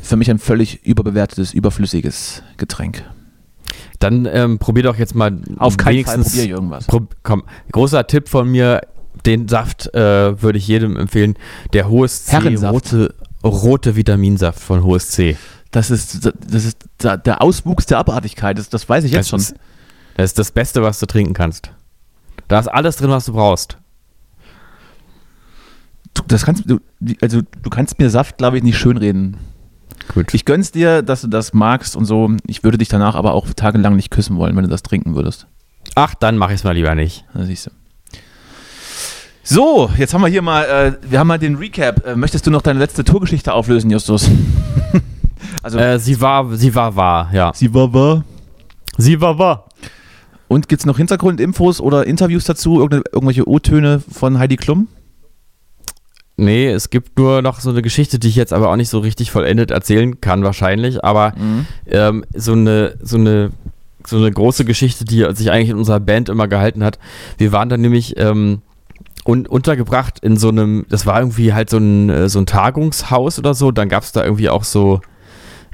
Speaker 3: für mich ein völlig überbewertetes, überflüssiges Getränk.
Speaker 4: Dann ähm, probier doch jetzt mal
Speaker 3: Auf keinen Fall
Speaker 4: wenigstens.
Speaker 3: probiere ich irgendwas.
Speaker 4: Pro, komm, großer Tipp von mir, den Saft äh, würde ich jedem empfehlen. Der Hohes C,
Speaker 3: Herrensaft.
Speaker 4: rote, rote Vitaminsaft von Hohes C.
Speaker 3: Das ist, das ist der Auswuchs der Abartigkeit. Das, das weiß ich jetzt
Speaker 4: das,
Speaker 3: schon.
Speaker 4: Ist, das ist das Beste, was du trinken kannst. Da ist alles drin, was du brauchst.
Speaker 3: Du, das kannst, du, also, du kannst mir Saft, glaube ich, nicht schönreden.
Speaker 4: Gut.
Speaker 3: Ich gönn's dir, dass du das magst und so. Ich würde dich danach aber auch tagelang nicht küssen wollen, wenn du das trinken würdest.
Speaker 4: Ach, dann mache ich es mal lieber nicht.
Speaker 3: Da siehst du. So, jetzt haben wir hier mal, äh, wir haben mal den Recap. Äh, möchtest du noch deine letzte Tourgeschichte auflösen, Justus? also,
Speaker 4: Äh, sie war, sie war wahr, ja.
Speaker 3: sie war wahr.
Speaker 4: Sie war wahr.
Speaker 3: Und gibt's noch Hintergrundinfos oder Interviews dazu? Irgendwelche O-Töne von Heidi Klum?
Speaker 4: Nee, es gibt nur noch so eine Geschichte, die ich jetzt aber auch nicht so richtig vollendet erzählen kann, wahrscheinlich. Aber ähm, so, eine, so, eine, so eine große Geschichte, die sich eigentlich in unserer Band immer gehalten hat. Wir waren dann nämlich ähm, un untergebracht in so einem, das war irgendwie halt so ein, äh, so ein Tagungshaus oder so. Dann gab es da irgendwie auch so,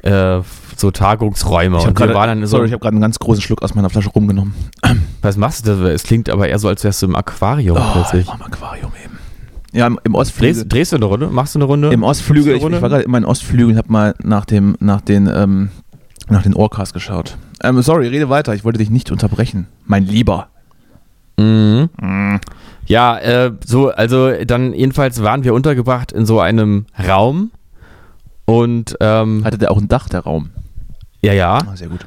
Speaker 4: äh, so Tagungsräume.
Speaker 3: Ich
Speaker 4: Und
Speaker 3: habe gerade
Speaker 4: so,
Speaker 3: sorry, ich hab einen ganz großen Schluck aus meiner Flasche rumgenommen.
Speaker 4: was machst du da? Es klingt aber eher so, als wärst du im Aquarium plötzlich.
Speaker 3: im Aquarium eben. Ja, im, im
Speaker 4: Drehst,
Speaker 3: Ostflügel.
Speaker 4: drehst du eine Runde? Machst du eine Runde?
Speaker 3: Im Ostflügel,
Speaker 4: Machst
Speaker 3: ich, ich war
Speaker 4: Runde?
Speaker 3: gerade in meinen Ostflügel und habe mal nach dem, nach den, ähm, nach den Orcas geschaut. Ähm, sorry, rede weiter, ich wollte dich nicht unterbrechen. Mein Lieber.
Speaker 4: Mhm. Ja, äh, so, also dann jedenfalls waren wir untergebracht in so einem Raum und ähm,
Speaker 3: Hatte der auch ein Dach, der Raum?
Speaker 4: ja, ja,
Speaker 3: Ah, sehr gut.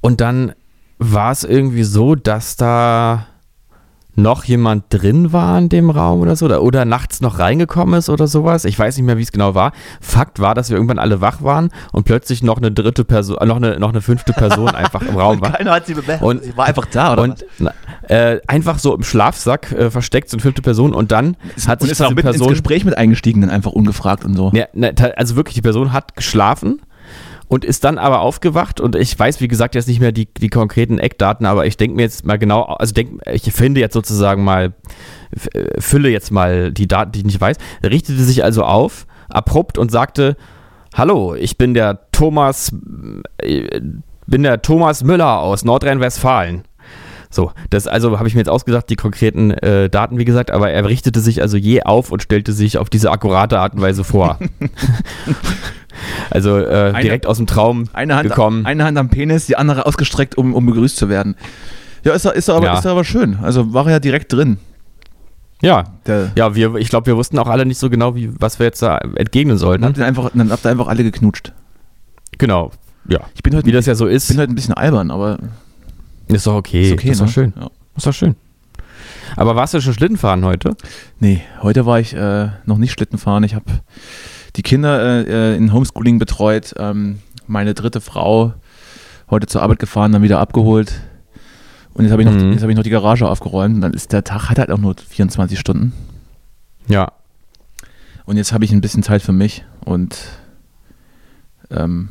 Speaker 4: und dann war es irgendwie so, dass da noch jemand drin war in dem Raum oder so oder, oder nachts noch reingekommen ist oder sowas. Ich weiß nicht mehr, wie es genau war. Fakt war, dass wir irgendwann alle wach waren und plötzlich noch eine dritte Person, äh, noch eine, noch eine fünfte Person einfach im Raum war.
Speaker 3: Keiner hat sie bemerkt.
Speaker 4: Und-
Speaker 3: sie war einfach da, oder
Speaker 4: Und na, äh, einfach so im Schlafsack äh, versteckt, so eine fünfte Person und dann
Speaker 3: was?
Speaker 4: hat sich
Speaker 3: ist auch
Speaker 4: diese
Speaker 3: mit ins
Speaker 4: Person
Speaker 3: Gespräch mit eingestiegen, dann einfach ungefragt und so.
Speaker 4: Ja, ne, ta- also wirklich, die Person hat geschlafen und ist dann aber aufgewacht und ich weiß, wie gesagt, jetzt nicht mehr die, die konkreten Eckdaten, aber ich denke mir jetzt mal genau, also denk, ich finde jetzt sozusagen mal, äh, fülle jetzt mal die Daten, die ich nicht weiß, richtete sich also auf, abrupt und sagte, hallo, ich bin der Thomas, äh, bin der Thomas Müller aus Nordrhein-Westfalen. So, das also habe ich mir jetzt ausgedacht, die konkreten äh, Daten, wie gesagt, aber er richtete sich also je auf und stellte sich auf diese akkurate Art und Weise vor. also äh,
Speaker 3: Eine-
Speaker 4: direkt aus dem Traum
Speaker 3: Eine Hand,
Speaker 4: gekommen.
Speaker 3: eine Hand am Penis, die andere ausgestreckt, um, um begrüßt zu werden. Ja, ist, ist, aber,
Speaker 4: Ja.
Speaker 3: ist aber schön. Also war er ja direkt drin.
Speaker 4: Ja.
Speaker 3: Der,
Speaker 4: Ja, wir, ich glaube, wir wussten auch alle nicht so genau, wie, was wir jetzt da entgegnen
Speaker 3: dann,
Speaker 4: sollten.
Speaker 3: habt ihr einfach, dann habt ihr einfach alle geknutscht.
Speaker 4: Genau. Ja.
Speaker 3: Ich bin heute,
Speaker 4: Wie das ja so ist,
Speaker 3: bin heute ein bisschen albern, aber
Speaker 4: ist doch okay.
Speaker 3: ist okay.
Speaker 4: ist doch
Speaker 3: ne?
Speaker 4: schön.
Speaker 3: Ja.
Speaker 4: Ist doch schön. Aber warst du schon Schlittenfahren heute?
Speaker 3: Nee, heute war ich äh, noch nicht Schlitten fahren. Ich habe die Kinder äh, äh, in Homeschooling betreut. Ähm, meine dritte Frau heute zur Arbeit gefahren, dann wieder abgeholt. Und jetzt habe ich, noch-
Speaker 4: Mhm.
Speaker 3: jetzt hab ich noch die Garage aufgeräumt. Und dann ist der Tag, hat halt auch nur 24 Stunden.
Speaker 4: Ja.
Speaker 3: Und jetzt habe ich ein bisschen Zeit für mich und ähm,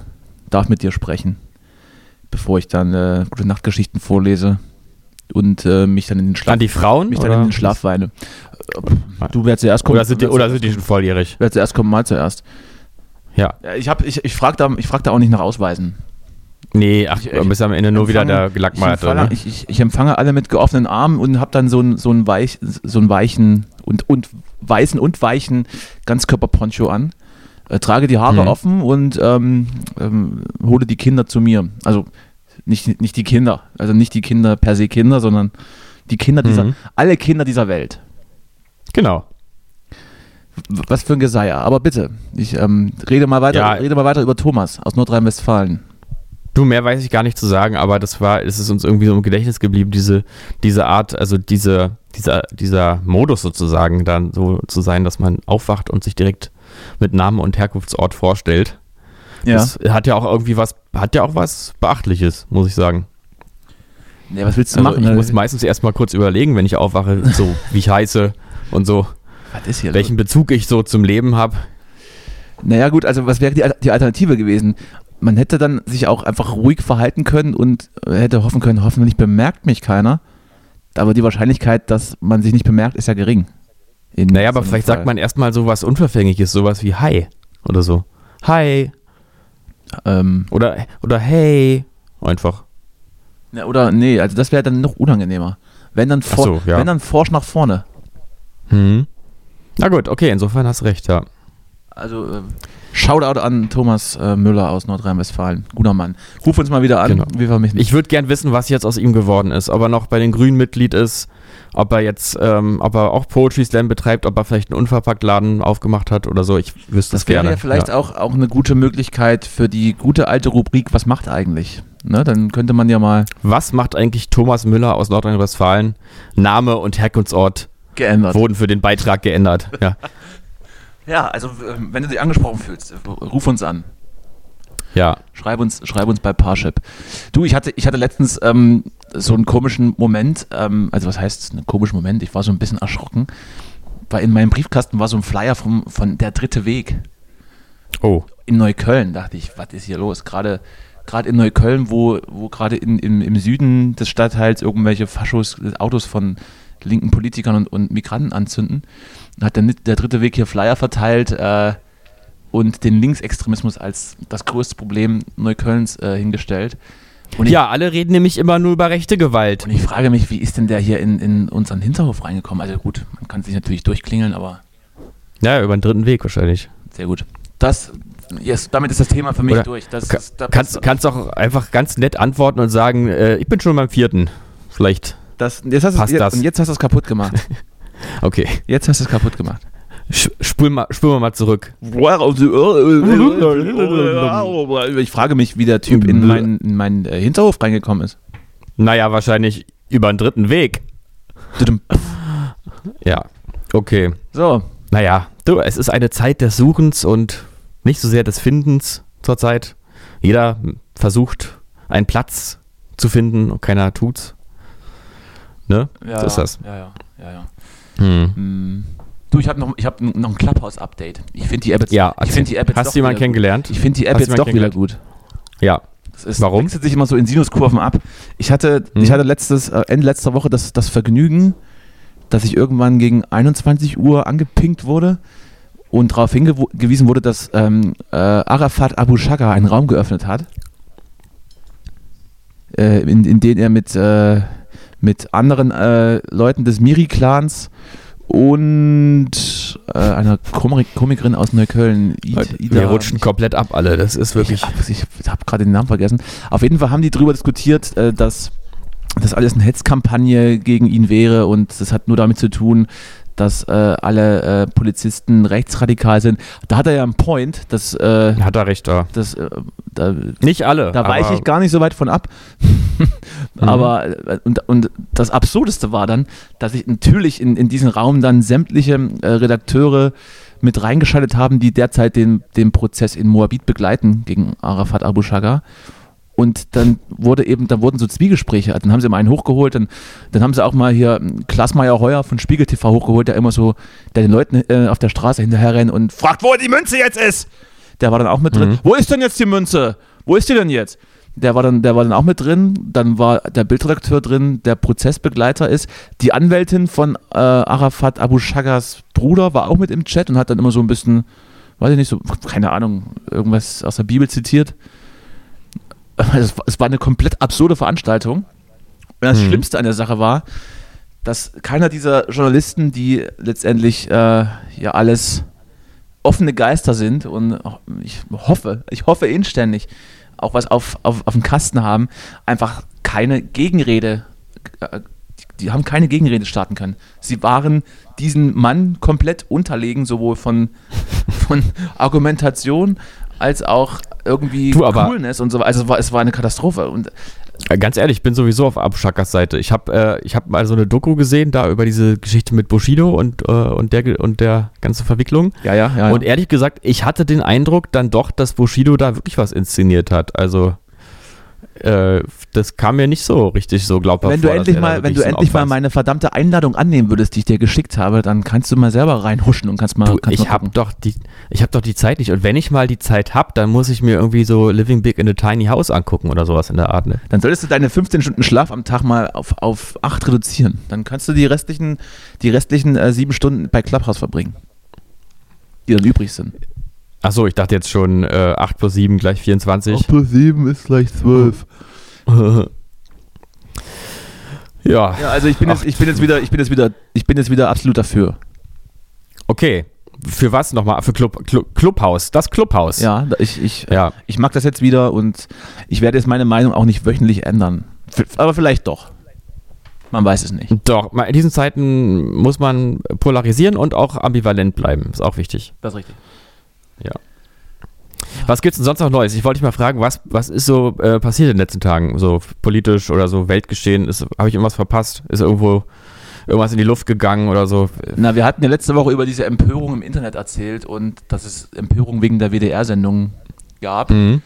Speaker 3: darf mit dir sprechen, bevor ich dann äh, gute Nachtgeschichten vorlese und äh, mich dann in den Schlaf,
Speaker 4: An die Frauen?
Speaker 3: mich dann
Speaker 4: oder?
Speaker 3: in den Schlaf weine. Du wer zuerst kommt.
Speaker 4: Oder sind, die, oder sind die schon volljährig?
Speaker 3: Wer zuerst kommt, mal zuerst.
Speaker 4: Ja.
Speaker 3: Ich, ich, ich frage da, ich frag da auch nicht nach Ausweisen.
Speaker 4: Nee, ach,
Speaker 3: Ich-
Speaker 4: du bist am Ende nur wieder der
Speaker 3: ich, empfange,
Speaker 4: Ne?
Speaker 3: ich, ich, ich empfange alle mit geoffneten Armen und habe dann so einen so einen weich, so einen weichen und, und weißen und weichen Ganzkörperponcho an. Äh, trage die Haare
Speaker 4: Mhm.
Speaker 3: offen und ähm, ähm, hole die Kinder zu mir. Also nicht, nicht die Kinder, also nicht die Kinder per se Kinder, sondern die Kinder dieser,
Speaker 4: Mhm.
Speaker 3: alle Kinder dieser Welt.
Speaker 4: Genau.
Speaker 3: Was für ein Geseier. Aber bitte, ich ähm, rede mal weiter,
Speaker 4: Ja.
Speaker 3: rede mal weiter über Thomas aus Nordrhein-Westfalen.
Speaker 4: Du, mehr weiß ich gar nicht zu sagen, aber das war, es ist uns irgendwie so im Gedächtnis geblieben, diese, diese Art, also diese, dieser, dieser Modus sozusagen, dann so zu sein, dass man aufwacht und sich direkt mit Namen und Herkunftsort vorstellt. Das hat ja auch irgendwie was, hat ja auch was Beachtliches, muss ich sagen.
Speaker 3: Ja, was willst du
Speaker 4: Also
Speaker 3: machen?
Speaker 4: ich muss meistens erstmal kurz überlegen, wenn ich aufwache, so wie ich heiße und so,
Speaker 3: was ist hier los?
Speaker 4: welchen Bezug ich so zum Leben habe.
Speaker 3: Naja gut, also was wäre die, die Alternative gewesen? Man hätte dann sich auch einfach ruhig verhalten können und äh, hätte hoffen können, hoffentlich bemerkt mich keiner. Aber die Wahrscheinlichkeit, dass man sich nicht bemerkt, ist ja gering. In
Speaker 4: Naja, aber
Speaker 3: so einem
Speaker 4: vielleicht
Speaker 3: Fall.
Speaker 4: sagt man erstmal so was Unverfängliches, sowas wie Hi oder so. Hi
Speaker 3: Ähm,
Speaker 4: oder, oder Hey. Einfach.
Speaker 3: ja, oder nee, also das wäre dann noch unangenehmer. Wenn dann, for,
Speaker 4: so, ja.
Speaker 3: wenn dann forsch nach vorne.
Speaker 4: Hm. Na gut, okay, insofern hast du recht, ja.
Speaker 3: Also äh, Shoutout an Thomas äh, Müller aus Nordrhein-Westfalen. Guter Mann. Ruf uns mal wieder an.
Speaker 4: Genau.
Speaker 3: Wir vermissen
Speaker 4: Ich würde gern wissen, was jetzt aus ihm geworden ist. Ob er noch bei den Grünen Mitglied ist, ob er jetzt, ähm, ob er auch Poetry Slam betreibt, ob er vielleicht einen Unverpacktladen aufgemacht hat oder so. Ich wüsste
Speaker 3: Das
Speaker 4: es
Speaker 3: wäre
Speaker 4: gerne.
Speaker 3: ja vielleicht Auch, auch eine gute Möglichkeit für die gute alte Rubrik Was macht eigentlich? Ne, dann könnte man ja mal
Speaker 4: Was macht eigentlich Thomas Müller aus Nordrhein-Westfalen? Name und Herkunftsort
Speaker 3: geändert.
Speaker 4: wurden für den Beitrag geändert. Ja.
Speaker 3: Ja, also ähm, wenn du dich angesprochen fühlst, äh, ruf uns an.
Speaker 4: Ja.
Speaker 3: Schreib uns, schreib uns bei Parship. Du, ich hatte, ich hatte letztens ähm, so einen komischen Moment, ähm, also was heißt einen komischen Moment? Ich war so ein bisschen erschrocken, weil in meinem Briefkasten war so ein Flyer vom, von Der dritte Weg
Speaker 4: Oh.
Speaker 3: in Neukölln. Dachte ich, was ist hier los? Gerade gerade in Neukölln, wo, wo gerade in, im, im Süden des Stadtteils irgendwelche Faschos Autos von linken Politikern und, und Migranten anzünden, hat der, der dritte Weg hier Flyer verteilt äh, und den Linksextremismus als das größte Problem Neuköllns äh, hingestellt. Und ich,
Speaker 4: Ja, alle reden nämlich immer nur über rechte Gewalt.
Speaker 3: und ich frage mich, wie ist denn der hier in, in unseren Hinterhof reingekommen? Also gut, man kann sich natürlich durchklingeln, aber
Speaker 4: Ja, über den dritten Weg wahrscheinlich.
Speaker 3: sehr gut. Das, yes, damit ist das Thema für mich
Speaker 4: Oder
Speaker 3: durch. Das,
Speaker 4: Ka
Speaker 3: ist- da-
Speaker 4: kannst, kannst auch einfach ganz nett antworten und sagen, äh, ich bin schon beim vierten. Vielleicht.
Speaker 3: Das, jetzt hast
Speaker 4: Passt
Speaker 3: jetzt,
Speaker 4: das.
Speaker 3: Und jetzt hast du es kaputt gemacht.
Speaker 4: Okay.
Speaker 3: Jetzt hast du es kaputt gemacht.
Speaker 4: Sch spul, mal, spul mal mal zurück.
Speaker 3: Ich frage mich, wie der Typ in meinen, in meinen äh, Hinterhof reingekommen ist.
Speaker 4: Naja, wahrscheinlich über den dritten Weg. Ja. Okay.
Speaker 3: So,
Speaker 4: Naja, du, es ist eine Zeit des Suchens und nicht so sehr des Findens zurzeit. Jeder versucht, einen Platz zu finden und keiner tut's. Ne?
Speaker 3: ja,
Speaker 4: so ist das.
Speaker 3: Ja, ja, ja, ja.
Speaker 4: Hm.
Speaker 3: Hm. Du, ich habe noch, ich hab noch ein Clubhouse-Update. Ich finde die App jetzt,
Speaker 4: Ja,
Speaker 3: ich find die App jetzt
Speaker 4: hast du jemanden kennengelernt?
Speaker 3: Gut. Ich finde die App
Speaker 4: Hast
Speaker 3: jetzt doch wieder gut.
Speaker 4: Ja.
Speaker 3: Das ist,
Speaker 4: Warum?
Speaker 3: wechselt sich immer so in Sinuskurven ab. Ich hatte,
Speaker 4: Hm.
Speaker 3: ich hatte letztes, äh, Ende letzter Woche das, das Vergnügen, dass ich irgendwann gegen 21 Uhr angepinkt wurde und darauf hingewiesen wurde, dass ähm, äh, Arafat Abu Shaka einen Raum geöffnet hat, äh, in, in den er mit, äh, mit anderen äh, Leuten des Miri-Clans und äh, einer Komik Komikerin aus Neukölln, Id- Ida-
Speaker 4: Wir rutschen komplett ab alle. Das ist wirklich.
Speaker 3: ich, ich habe gerade den Namen vergessen. Auf jeden Fall haben die darüber diskutiert, äh, dass das alles eine Hetzkampagne gegen ihn wäre und das hat nur damit zu tun, dass äh, alle äh, Polizisten rechtsradikal sind. Da hat er ja einen Point, dass, äh,
Speaker 4: Hat er recht, da.
Speaker 3: das, äh, da,
Speaker 4: Nicht alle.
Speaker 3: da weiche ich gar nicht so weit von ab. Aber äh, und, und das Absurdeste war dann, dass ich natürlich in, in diesen Raum dann sämtliche äh, Redakteure mit reingeschaltet haben, die derzeit den, den Prozess in Moabit begleiten gegen Arafat Abu Shaga. Und dann wurde eben, da wurden so Zwiegespräche, dann haben sie mal einen hochgeholt, dann, dann haben sie auch mal hier Klaasmeier Heuer von Spiegel TV hochgeholt, der immer so, der den Leuten äh, auf der Straße hinterher rennt und fragt, wo die Münze jetzt ist. Der war dann auch mit drin. Wo ist denn jetzt die Münze? Wo ist die denn jetzt? Der war dann, der war dann auch mit drin. Dann war der Bildredakteur drin, der Prozessbegleiter ist. Die Anwältin von äh, Arafat Abu Shagas Bruder war auch mit im Chat und hat dann immer so ein bisschen, weiß ich nicht, so, keine Ahnung, irgendwas aus der Bibel zitiert. Es, war- es war eine komplett absurde Veranstaltung. Und das
Speaker 4: Mhm.
Speaker 3: Schlimmste an der Sache war, dass keiner dieser Journalisten, die letztendlich äh, ja alles offene Geister sind und ich hoffe, ich hoffe inständig, auch was auf, auf, auf dem Kasten haben, einfach keine Gegenrede, äh, die, die haben keine Gegenrede starten können. Sie waren diesen Mann komplett unterlegen, sowohl von, von Argumentation als auch irgendwie
Speaker 4: Du, aber-
Speaker 3: Coolness und so. Also es war, es war eine Katastrophe. Und
Speaker 4: Äh, Ganz ehrlich, ich bin sowieso auf Abu Shakas Seite. Ich habe äh, ich hab mal so eine Doku gesehen, da über diese Geschichte mit Bushido und, äh, und, der, und der ganze Verwicklung.
Speaker 3: ja, ja, ja.
Speaker 4: Und ehrlich gesagt, ich hatte den Eindruck dann doch, dass Bushido da wirklich was inszeniert hat. Also, äh, das kam mir nicht so richtig so glaubhaft
Speaker 3: wenn du
Speaker 4: vor,
Speaker 3: endlich mal, wenn du
Speaker 4: so
Speaker 3: endlich mal meine verdammte Einladung annehmen würdest, die ich dir geschickt habe, dann kannst du mal selber reinhuschen und kannst mal,
Speaker 4: Du,
Speaker 3: kannst
Speaker 4: ich habe doch die, ich habe doch die Zeit nicht. Und wenn ich mal die Zeit habe, dann muss ich mir irgendwie so Living Big in a Tiny House angucken oder sowas in der Art. Ne?
Speaker 3: Dann solltest du deine 15 Stunden Schlaf am Tag mal auf, auf 8 reduzieren. Dann kannst du die restlichen, die restlichen äh, sieben Stunden bei Clubhouse verbringen. Die dann übrig sind.
Speaker 4: Ach so, ich dachte jetzt schon äh, 8 plus 7 gleich 24.
Speaker 3: plus 7 ist gleich 12.
Speaker 4: ja,
Speaker 3: Ja, also ich bin, jetzt, ich bin jetzt wieder, ich bin jetzt wieder, ich bin jetzt wieder absolut dafür.
Speaker 4: okay. Für was nochmal? Für Club, Club, Clubhaus. Das Clubhaus.
Speaker 3: Ja, ich, ich,
Speaker 4: Ja.
Speaker 3: ich mag das jetzt wieder und ich werde jetzt meine Meinung auch nicht wöchentlich ändern. Aber vielleicht doch. Man weiß es nicht.
Speaker 4: Doch, in diesen Zeiten muss man polarisieren und auch ambivalent bleiben. Ist auch wichtig.
Speaker 3: Das ist richtig.
Speaker 4: Was gibt's denn sonst noch Neues? Ich wollte dich mal fragen, was, was ist so äh, passiert in den letzten Tagen? So politisch oder so Weltgeschehen? Habe ich irgendwas verpasst? Ist irgendwo irgendwas in die Luft gegangen oder so?
Speaker 3: Na, wir hatten ja letzte Woche über diese Empörung im Internet erzählt und dass es Empörung wegen der WDR-Sendung gab.
Speaker 4: Mhm.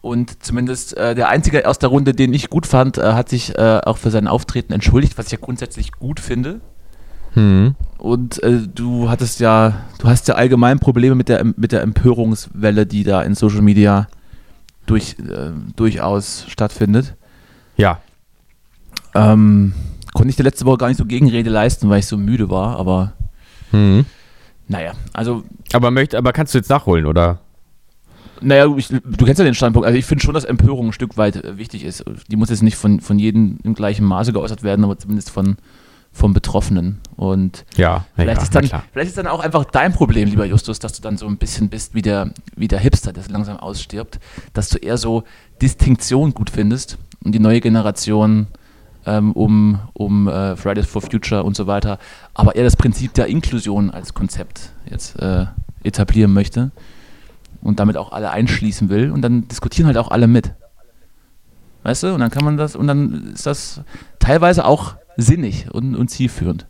Speaker 3: Und zumindest äh, der Einzige aus der Runde, den ich gut fand, äh, hat sich äh, auch für sein Auftreten entschuldigt, was ich ja grundsätzlich gut finde.
Speaker 4: Mhm.
Speaker 3: Und äh, du hattest ja, du hast ja allgemein Probleme mit der, mit der Empörungswelle, die da in Social Media durch, äh, durchaus stattfindet.
Speaker 4: Ja.
Speaker 3: Ähm, konnte ich dir letzte Woche gar nicht so Gegenrede leisten, weil ich so müde war, aber
Speaker 4: Mhm.
Speaker 3: naja, also
Speaker 4: Aber, möcht, aber kannst du jetzt nachholen, oder?
Speaker 3: Naja, ich, du kennst ja den Standpunkt. Also ich finde schon, dass Empörung ein Stück weit äh, wichtig ist. Die muss jetzt nicht von, von jedem im gleichen Maße geäußert werden, aber zumindest von, vom Betroffenen. Und
Speaker 4: Ja,
Speaker 3: vielleicht,
Speaker 4: ja
Speaker 3: ist dann, vielleicht ist dann auch einfach dein Problem, lieber Justus, dass du dann so ein bisschen bist wie der, wie der Hipster, der langsam ausstirbt, dass du eher so Distinktion gut findest und die neue Generation ähm, um, um äh, Fridays for Future und so weiter, aber eher das Prinzip der Inklusion als Konzept jetzt äh, etablieren möchte und damit auch alle einschließen will und dann diskutieren halt auch alle mit. Weißt du? Und dann kann man das, und dann ist das teilweise auch sinnig und, und zielführend.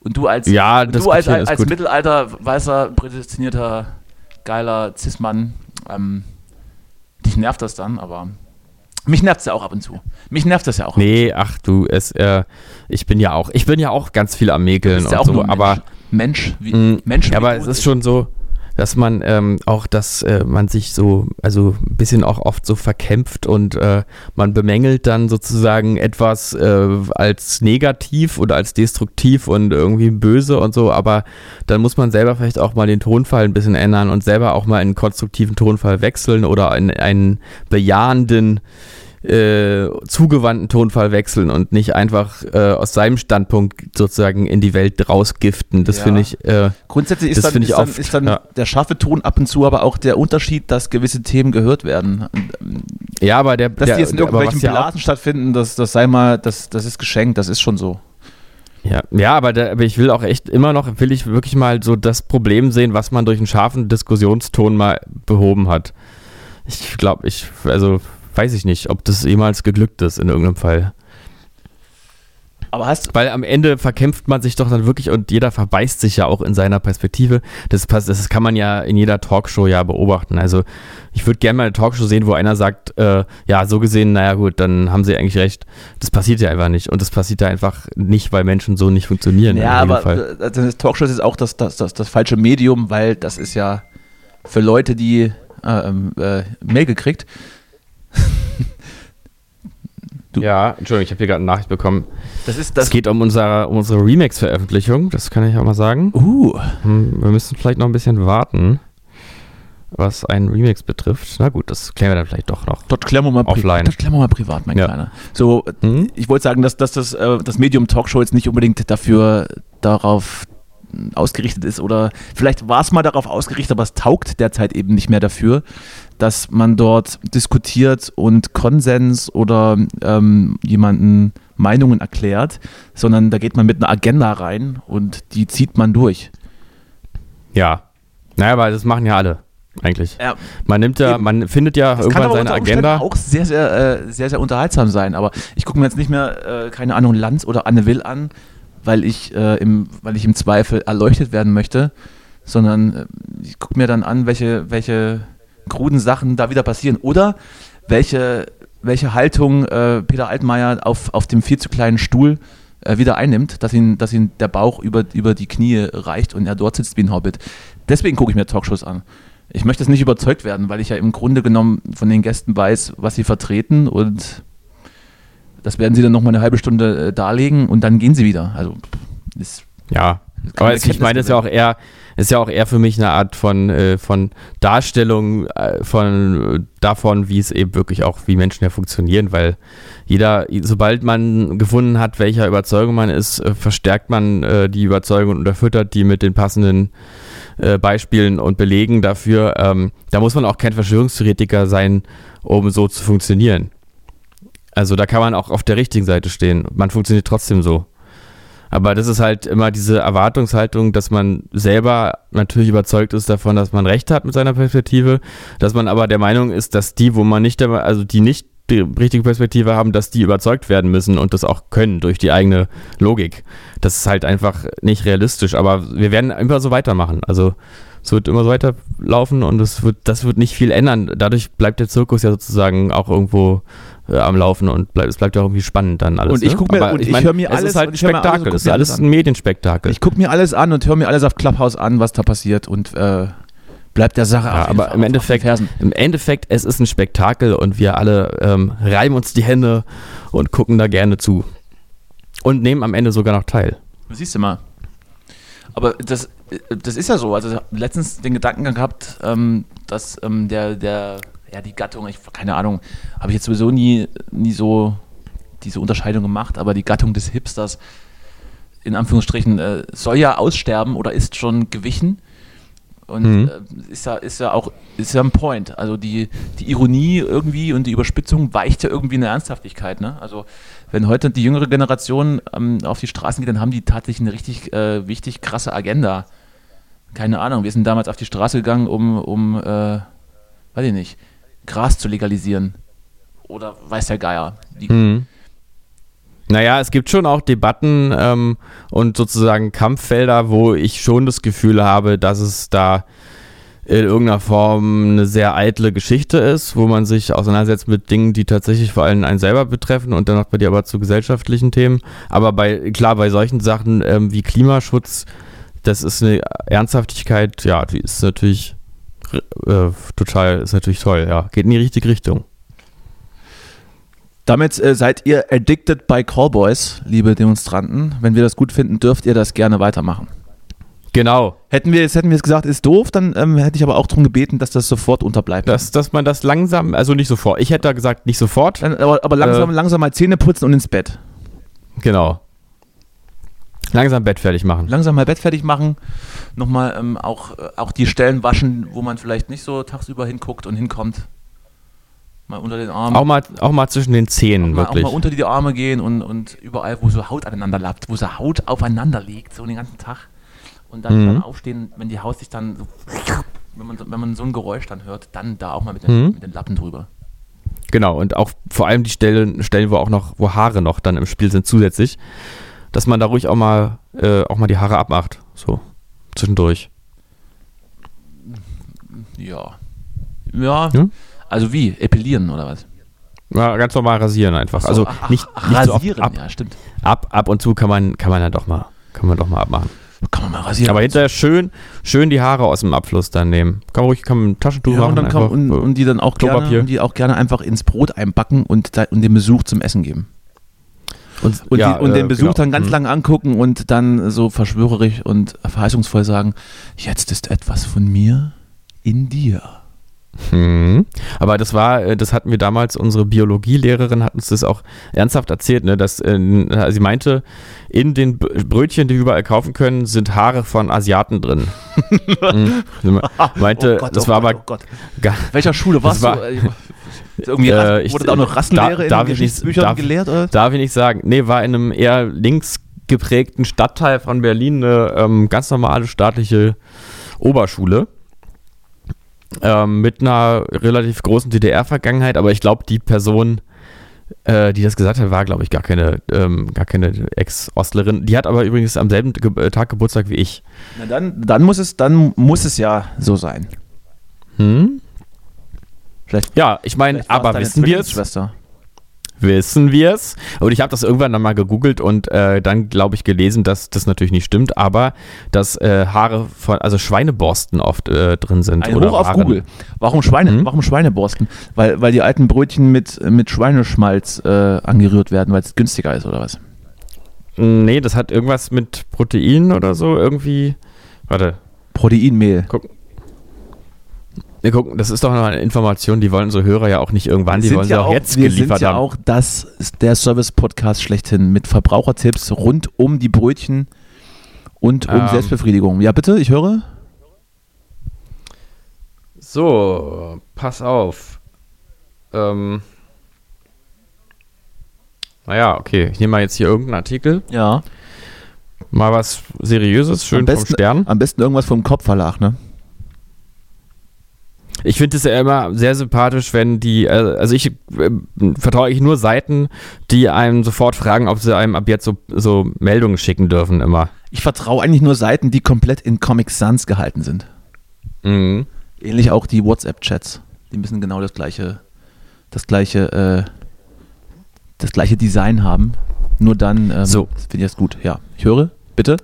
Speaker 3: Und du als,
Speaker 4: Ja,
Speaker 3: und du als, als, als. Mittelalter, weißer, prädestinierter, geiler Cis-Mann, ähm, dich nervt das dann, aber mich nervt es ja auch ab und zu. Mich nervt das ja auch.
Speaker 4: Nee, ach du, es, äh, ich bin ja auch, ich bin ja auch ganz viel am Mäkeln
Speaker 3: ist ja
Speaker 4: und
Speaker 3: auch
Speaker 4: so, aber
Speaker 3: Mensch, Mensch wie
Speaker 4: Mm,
Speaker 3: Mensch.
Speaker 4: Ja, aber es ist schon so, dass man ähm, auch, dass äh, man sich so, also ein bisschen auch oft so verkämpft und äh, man bemängelt dann sozusagen etwas äh, als negativ oder als destruktiv und irgendwie böse und so, aber dann muss man selber vielleicht auch mal den Tonfall ein bisschen ändern und selber auch mal in einen konstruktiven Tonfall wechseln oder in einen bejahenden äh, zugewandten Tonfall wechseln und nicht einfach äh, aus seinem Standpunkt sozusagen in die Welt rausgiften. Das
Speaker 3: Ja.
Speaker 4: finde ich. Äh,
Speaker 3: Grundsätzlich ist dann, ist dann,
Speaker 4: oft,
Speaker 3: ist dann
Speaker 4: ja.
Speaker 3: der scharfe Ton ab und zu, aber auch der Unterschied, dass gewisse Themen gehört werden.
Speaker 4: ja, aber der.
Speaker 3: Dass
Speaker 4: der,
Speaker 3: die jetzt in irgendwelchen Blasen stattfinden, das, das sei mal, das, das ist geschenkt, das ist schon so.
Speaker 4: Ja, ja aber, der, aber ich will auch echt immer noch, will ich wirklich mal so das Problem sehen, was man durch einen scharfen Diskussionston mal behoben hat. Ich glaube, ich, also weiß ich nicht, ob das jemals geglückt ist in irgendeinem Fall.
Speaker 3: Aber hast
Speaker 4: Weil am Ende verkämpft man sich doch dann wirklich und jeder verbeißt sich ja auch in seiner Perspektive. Das, das kann man ja in jeder Talkshow ja beobachten. Also ich würde gerne mal eine Talkshow sehen, wo einer sagt, äh, ja, so gesehen, naja gut, dann haben sie eigentlich recht. Das passiert ja einfach nicht. Und das passiert ja einfach nicht, weil Menschen so nicht funktionieren.
Speaker 3: Ja, aber
Speaker 4: Fall.
Speaker 3: das Talkshow ist auch das, das, das, das falsche Medium, weil das ist ja für Leute, die äh, ähm, äh, Mail gekriegt. du-
Speaker 4: Ja, Entschuldigung, ich habe hier gerade eine Nachricht bekommen.
Speaker 3: Das ist
Speaker 4: Es
Speaker 3: das.
Speaker 4: geht um unsere, um unsere Remix-Veröffentlichung, das kann ich auch mal sagen.
Speaker 3: Uh,
Speaker 4: Hm, Wir müssen vielleicht noch ein bisschen warten, was einen Remix betrifft. Na gut, das klären wir dann vielleicht doch noch.
Speaker 3: dort klären wir mal,
Speaker 4: Offline.
Speaker 3: dort klären wir mal privat, mein
Speaker 4: Ja.
Speaker 3: Kleiner. So,
Speaker 4: Hm?
Speaker 3: ich wollte sagen, dass, dass das, äh, das Medium Talkshow jetzt nicht unbedingt dafür darauf ausgerichtet ist oder vielleicht war es mal darauf ausgerichtet, aber es taugt derzeit eben nicht mehr dafür, dass man dort diskutiert und Konsens oder ähm, jemanden Meinungen erklärt, sondern da geht man mit einer Agenda rein und die zieht man durch.
Speaker 4: Ja. Naja, aber das machen ja alle, eigentlich.
Speaker 3: Ja,
Speaker 4: Man nimmt ja,
Speaker 3: Eben.
Speaker 4: man findet ja
Speaker 3: Das kann
Speaker 4: irgendwann seine
Speaker 3: unter Umständen
Speaker 4: Agenda.
Speaker 3: auch sehr, sehr, äh, sehr, sehr unterhaltsam sein. Aber ich gucke mir jetzt nicht mehr, äh, keine Ahnung, Lanz oder Anne Will an, weil ich, äh, im, weil ich im Zweifel erleuchtet werden möchte, sondern äh, ich gucke mir dann an, welche, welche kruden Sachen da wieder passieren oder welche, welche Haltung äh, Peter Altmaier auf, auf dem viel zu kleinen Stuhl äh, wieder einnimmt, dass ihn, dass ihn der Bauch über, über die Knie reicht und er dort sitzt wie ein Hobbit. Deswegen gucke ich mir Talkshows an. Ich möchte es nicht überzeugt werden, weil ich ja im Grunde genommen von den Gästen weiß, was sie vertreten und das werden sie dann nochmal eine halbe Stunde äh, darlegen und dann gehen sie wieder. Also ist
Speaker 4: Ja. Aber ich meine, es ist ja auch eher, ist ja auch eher für mich eine Art von, äh, von Darstellung äh, von äh, davon, wie es eben wirklich auch, wie Menschen ja funktionieren, weil jeder, sobald man gefunden hat, welcher Überzeugung man ist, äh, verstärkt man äh, die Überzeugung und unterfüttert die mit den passenden äh, Beispielen und Belegen dafür. Ähm, da muss man auch kein Verschwörungstheoretiker sein, um so zu funktionieren. Also da kann man auch auf der richtigen Seite stehen. Man funktioniert trotzdem so. Aber das ist halt immer diese Erwartungshaltung, dass man selber natürlich überzeugt ist davon, dass man recht hat mit seiner Perspektive, dass man aber der Meinung ist, dass die, wo man nicht, also die nicht die richtige Perspektive haben, dass die überzeugt werden müssen und das auch können durch die eigene Logik. Das ist halt einfach nicht realistisch, aber wir werden immer so weitermachen. Also es wird immer so weiterlaufen und es wird, das wird nicht viel ändern. Dadurch bleibt der Zirkus ja sozusagen auch irgendwo äh, am Laufen und bleibt, es bleibt ja auch irgendwie spannend dann alles.
Speaker 3: Und ich
Speaker 4: ne?
Speaker 3: guck mir- und ich
Speaker 4: mein,
Speaker 3: hör mir
Speaker 4: es
Speaker 3: alles-
Speaker 4: ist halt ein
Speaker 3: ich alles
Speaker 4: Spektakel, es ist alles
Speaker 3: alles
Speaker 4: ein Medienspektakel.
Speaker 3: Ich gucke mir alles an und höre mir alles auf Clubhouse an, was da passiert und äh, bleibt der Sache
Speaker 4: Ja, aber
Speaker 3: Fall
Speaker 4: im Endeffekt, im Endeffekt, es ist ein Spektakel und wir alle ähm, reiben uns die Hände und gucken da gerne zu. Und nehmen am Ende sogar noch teil.
Speaker 3: Siehst du mal. Aber das, das ist ja so. Also letztens den Gedankengang gehabt, ähm, dass ähm, der, der, ja, die Gattung, ich, keine Ahnung, habe ich jetzt sowieso nie, nie so diese Unterscheidung gemacht, aber die Gattung des Hipsters, in Anführungsstrichen, äh, soll ja aussterben oder ist schon gewichen. Und
Speaker 4: Mhm.
Speaker 3: äh, ist, ja, ist ja auch ist ja ein Point. Also die, die Ironie irgendwie und die Überspitzung weicht ja irgendwie in der Ernsthaftigkeit. Ne? Also wenn heute die jüngere Generation ähm, auf die Straßen geht, dann haben die tatsächlich eine richtig äh, wichtig krasse Agenda. Keine Ahnung, wir sind damals auf die Straße gegangen, um, um äh, weiß ich nicht, Gras zu legalisieren. Oder weiß der Geier. Die,
Speaker 4: Mhm. Naja, es gibt schon auch Debatten ähm, und sozusagen Kampffelder, wo ich schon das Gefühl habe, dass es da in irgendeiner Form eine sehr eitle Geschichte ist, wo man sich auseinandersetzt mit Dingen, die tatsächlich vor allem einen selber betreffen und dann noch bei dir aber zu gesellschaftlichen Themen. Aber bei, klar, bei solchen Sachen ähm, wie Klimaschutz, das ist eine Ernsthaftigkeit, ja, die ist natürlich äh, total, ist natürlich toll, ja. Geht in die richtige Richtung.
Speaker 3: Damit äh, seid ihr addicted by Callboys, liebe Demonstranten. Wenn wir das gut finden, dürft ihr das gerne weitermachen.
Speaker 4: Genau.
Speaker 3: Hätten wir, jetzt hätten wir es gesagt, ist doof, dann ähm, hätte ich aber auch darum gebeten, dass das sofort unterbleibt.
Speaker 4: Dass, dass man das langsam, also nicht sofort. Ich hätte da gesagt, nicht sofort.
Speaker 3: Dann, aber, aber langsam,
Speaker 4: Äh.
Speaker 3: langsam mal Zähne putzen und ins Bett.
Speaker 4: Genau. Langsam Bett fertig machen.
Speaker 3: Langsam mal Bett fertig machen. Nochmal ähm, auch, äh, auch die Stellen waschen, wo man vielleicht nicht so tagsüber hinguckt und hinkommt. Mal unter den Armen.
Speaker 4: Auch mal, auch mal zwischen den Zähnen,
Speaker 3: mal, auch
Speaker 4: wirklich.
Speaker 3: mal unter die Arme gehen und, und überall, wo so Haut aneinander lappt, wo so Haut aufeinander liegt, so den ganzen Tag. Und dann,
Speaker 4: Mhm.
Speaker 3: dann aufstehen, wenn die Haut sich dann so, wenn man, so- wenn man so ein Geräusch dann hört, dann da auch mal mit den,
Speaker 4: Mhm.
Speaker 3: mit den Lappen drüber.
Speaker 4: Genau, und auch vor allem die Stellen, Stellen, wo auch noch, wo Haare noch dann im Spiel sind zusätzlich, dass man da ruhig auch mal, äh, auch mal die Haare abmacht. So, zwischendurch.
Speaker 3: Ja. Ja.
Speaker 4: Ja?
Speaker 3: Also wie? Epilieren oder was?
Speaker 4: Ja, ganz normal rasieren einfach.
Speaker 3: So,
Speaker 4: also
Speaker 3: ach,
Speaker 4: nicht,
Speaker 3: ach,
Speaker 4: nicht so
Speaker 3: rasieren,
Speaker 4: ab,
Speaker 3: ja, stimmt.
Speaker 4: ab, ab und zu kann man, kann man ja doch mal, kann man doch mal abmachen.
Speaker 3: Kann man mal rasieren.
Speaker 4: Aber hinterher schön, schön die Haare aus dem Abfluss dann nehmen. Kann man ruhig, kann man ein Taschentuch
Speaker 3: ja,
Speaker 4: machen.
Speaker 3: und,
Speaker 4: einfach,
Speaker 3: und, und die dann auch gerne, und die auch gerne einfach ins Brot einbacken und, da, und dem Besuch zum Essen geben.
Speaker 4: und,
Speaker 3: Und,
Speaker 4: ja,
Speaker 3: die, und
Speaker 4: äh,
Speaker 3: den Besuch
Speaker 4: genau.
Speaker 3: dann ganz
Speaker 4: Mhm.
Speaker 3: lang angucken und dann so verschwörerisch und verheißungsvoll sagen, jetzt ist etwas von mir in dir.
Speaker 4: Mhm. Aber das war, äh, das hatten wir damals, unsere Biologielehrerin hat uns das auch ernsthaft erzählt, ne, dass äh, sie meinte, in den Brötchen, die wir überall kaufen können, sind Haare von Asiaten drin. Mhm. Meinte,
Speaker 3: Oh Gott,
Speaker 4: das
Speaker 3: oh
Speaker 4: war
Speaker 3: Gott,
Speaker 4: aber
Speaker 3: oh Gott. Welcher Schule warst
Speaker 4: war-
Speaker 3: du? Äh, Irgendwie
Speaker 4: Äh, ich-
Speaker 3: wurde da auch noch Rassenlehre
Speaker 4: da-
Speaker 3: in den Geschichtsbüchern
Speaker 4: darf-
Speaker 3: gelehrt? Oder?
Speaker 4: darf ich nicht sagen, nee, war in einem eher links geprägten Stadtteil von Berlin eine ähm, ganz normale staatliche Oberschule. Ähm, mit einer relativ großen DDR-Vergangenheit, aber ich glaube, die Person, äh, die das gesagt hat, war, glaube ich, gar keine, ähm, gar keine Ex-Ostlerin. Die hat aber übrigens am selben Ge äh, Tag Geburtstag wie ich.
Speaker 3: Na dann, dann, muss es, dann muss es ja so sein.
Speaker 4: Hm?
Speaker 3: Vielleicht,
Speaker 4: Ja, ich meine, aber wissen wir es? Wissen wir es? Und ich habe das irgendwann dann mal gegoogelt und äh, dann, glaube ich, gelesen, dass das natürlich nicht stimmt, aber dass äh, Haare von, also Schweineborsten oft äh, drin sind.
Speaker 3: Ein
Speaker 4: oder
Speaker 3: Hoch auf
Speaker 4: waren.
Speaker 3: Google. Warum Schweine?
Speaker 4: Hm?
Speaker 3: Warum Schweineborsten? Weil, weil die alten Brötchen mit, mit Schweineschmalz äh, angerührt werden, weil es günstiger ist oder was?
Speaker 4: Nee, das hat irgendwas mit Protein oder so irgendwie. Warte,
Speaker 3: Proteinmehl.
Speaker 4: Wir gucken, das ist doch noch eine Information, die wollen unsere Hörer ja auch nicht irgendwann, die wollen sie
Speaker 3: ja
Speaker 4: auch, jetzt
Speaker 3: wir
Speaker 4: geliefert
Speaker 3: sind ja
Speaker 4: haben.
Speaker 3: auch das ist der Service-Podcast schlechthin mit Verbrauchertipps rund um die Brötchen und um
Speaker 4: Ähm.
Speaker 3: Selbstbefriedigung. Ja, bitte, ich höre.
Speaker 4: So, pass auf. Ähm. Naja, okay. Ich nehme mal jetzt hier irgendeinen Artikel.
Speaker 3: Ja.
Speaker 4: Mal was Seriöses, schön
Speaker 3: am besten,
Speaker 4: vom Stern.
Speaker 3: Am besten irgendwas vom Kopfverlag, ne?
Speaker 4: Ich finde es ja immer sehr sympathisch, wenn die, äh, also ich äh, vertraue ich nur Seiten, die einem sofort fragen, ob sie einem ab jetzt so, so Meldungen schicken dürfen immer.
Speaker 3: Ich vertraue eigentlich nur Seiten, die komplett in Comic Sans gehalten sind.
Speaker 4: Mhm.
Speaker 3: Ähnlich auch die WhatsApp-Chats. Die müssen genau das gleiche, das gleiche, äh, das gleiche Design haben. Nur dann ähm,
Speaker 4: So.
Speaker 3: finde ich das gut. Ja, ich höre. Bitte.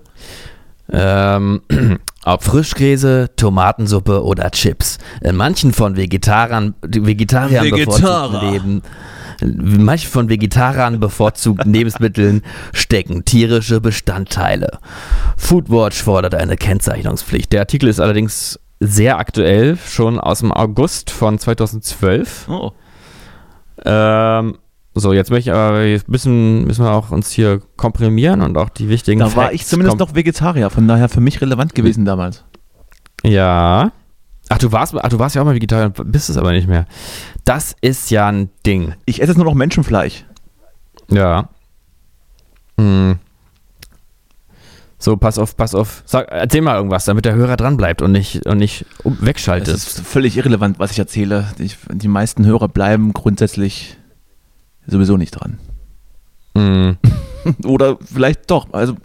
Speaker 5: Ähm, ob Frischkäse, Tomatensuppe oder Chips. In manchen von Vegetarern, Vegetariern
Speaker 3: Vegetarer.
Speaker 5: bevorzugten Leben, in manchen von Vegetariern bevorzugten Lebensmitteln stecken tierische Bestandteile.
Speaker 4: Foodwatch fordert eine Kennzeichnungspflicht. Der Artikel ist allerdings sehr aktuell, schon aus dem August von 2012.
Speaker 3: Oh.
Speaker 4: Ähm, so, jetzt möchte ich aber jetzt müssen, müssen wir auch uns hier komprimieren und auch die wichtigen
Speaker 3: Da war
Speaker 4: Facts
Speaker 3: ich zumindest noch Vegetarier, von daher für mich relevant gewesen damals.
Speaker 4: Ja. Ach, du warst, ach, du warst ja auch mal Vegetarier, bist es aber nicht mehr. Das ist ja ein Ding.
Speaker 3: Ich esse jetzt nur noch Menschenfleisch.
Speaker 4: Ja. Hm. So, pass auf, pass auf. Sag, erzähl mal irgendwas, damit der Hörer dran bleibt und nicht, und nicht wegschaltet.
Speaker 3: ist völlig irrelevant, was ich erzähle. Die, die meisten Hörer bleiben grundsätzlich sowieso nicht dran.
Speaker 4: Hm.
Speaker 3: Oder vielleicht doch. Also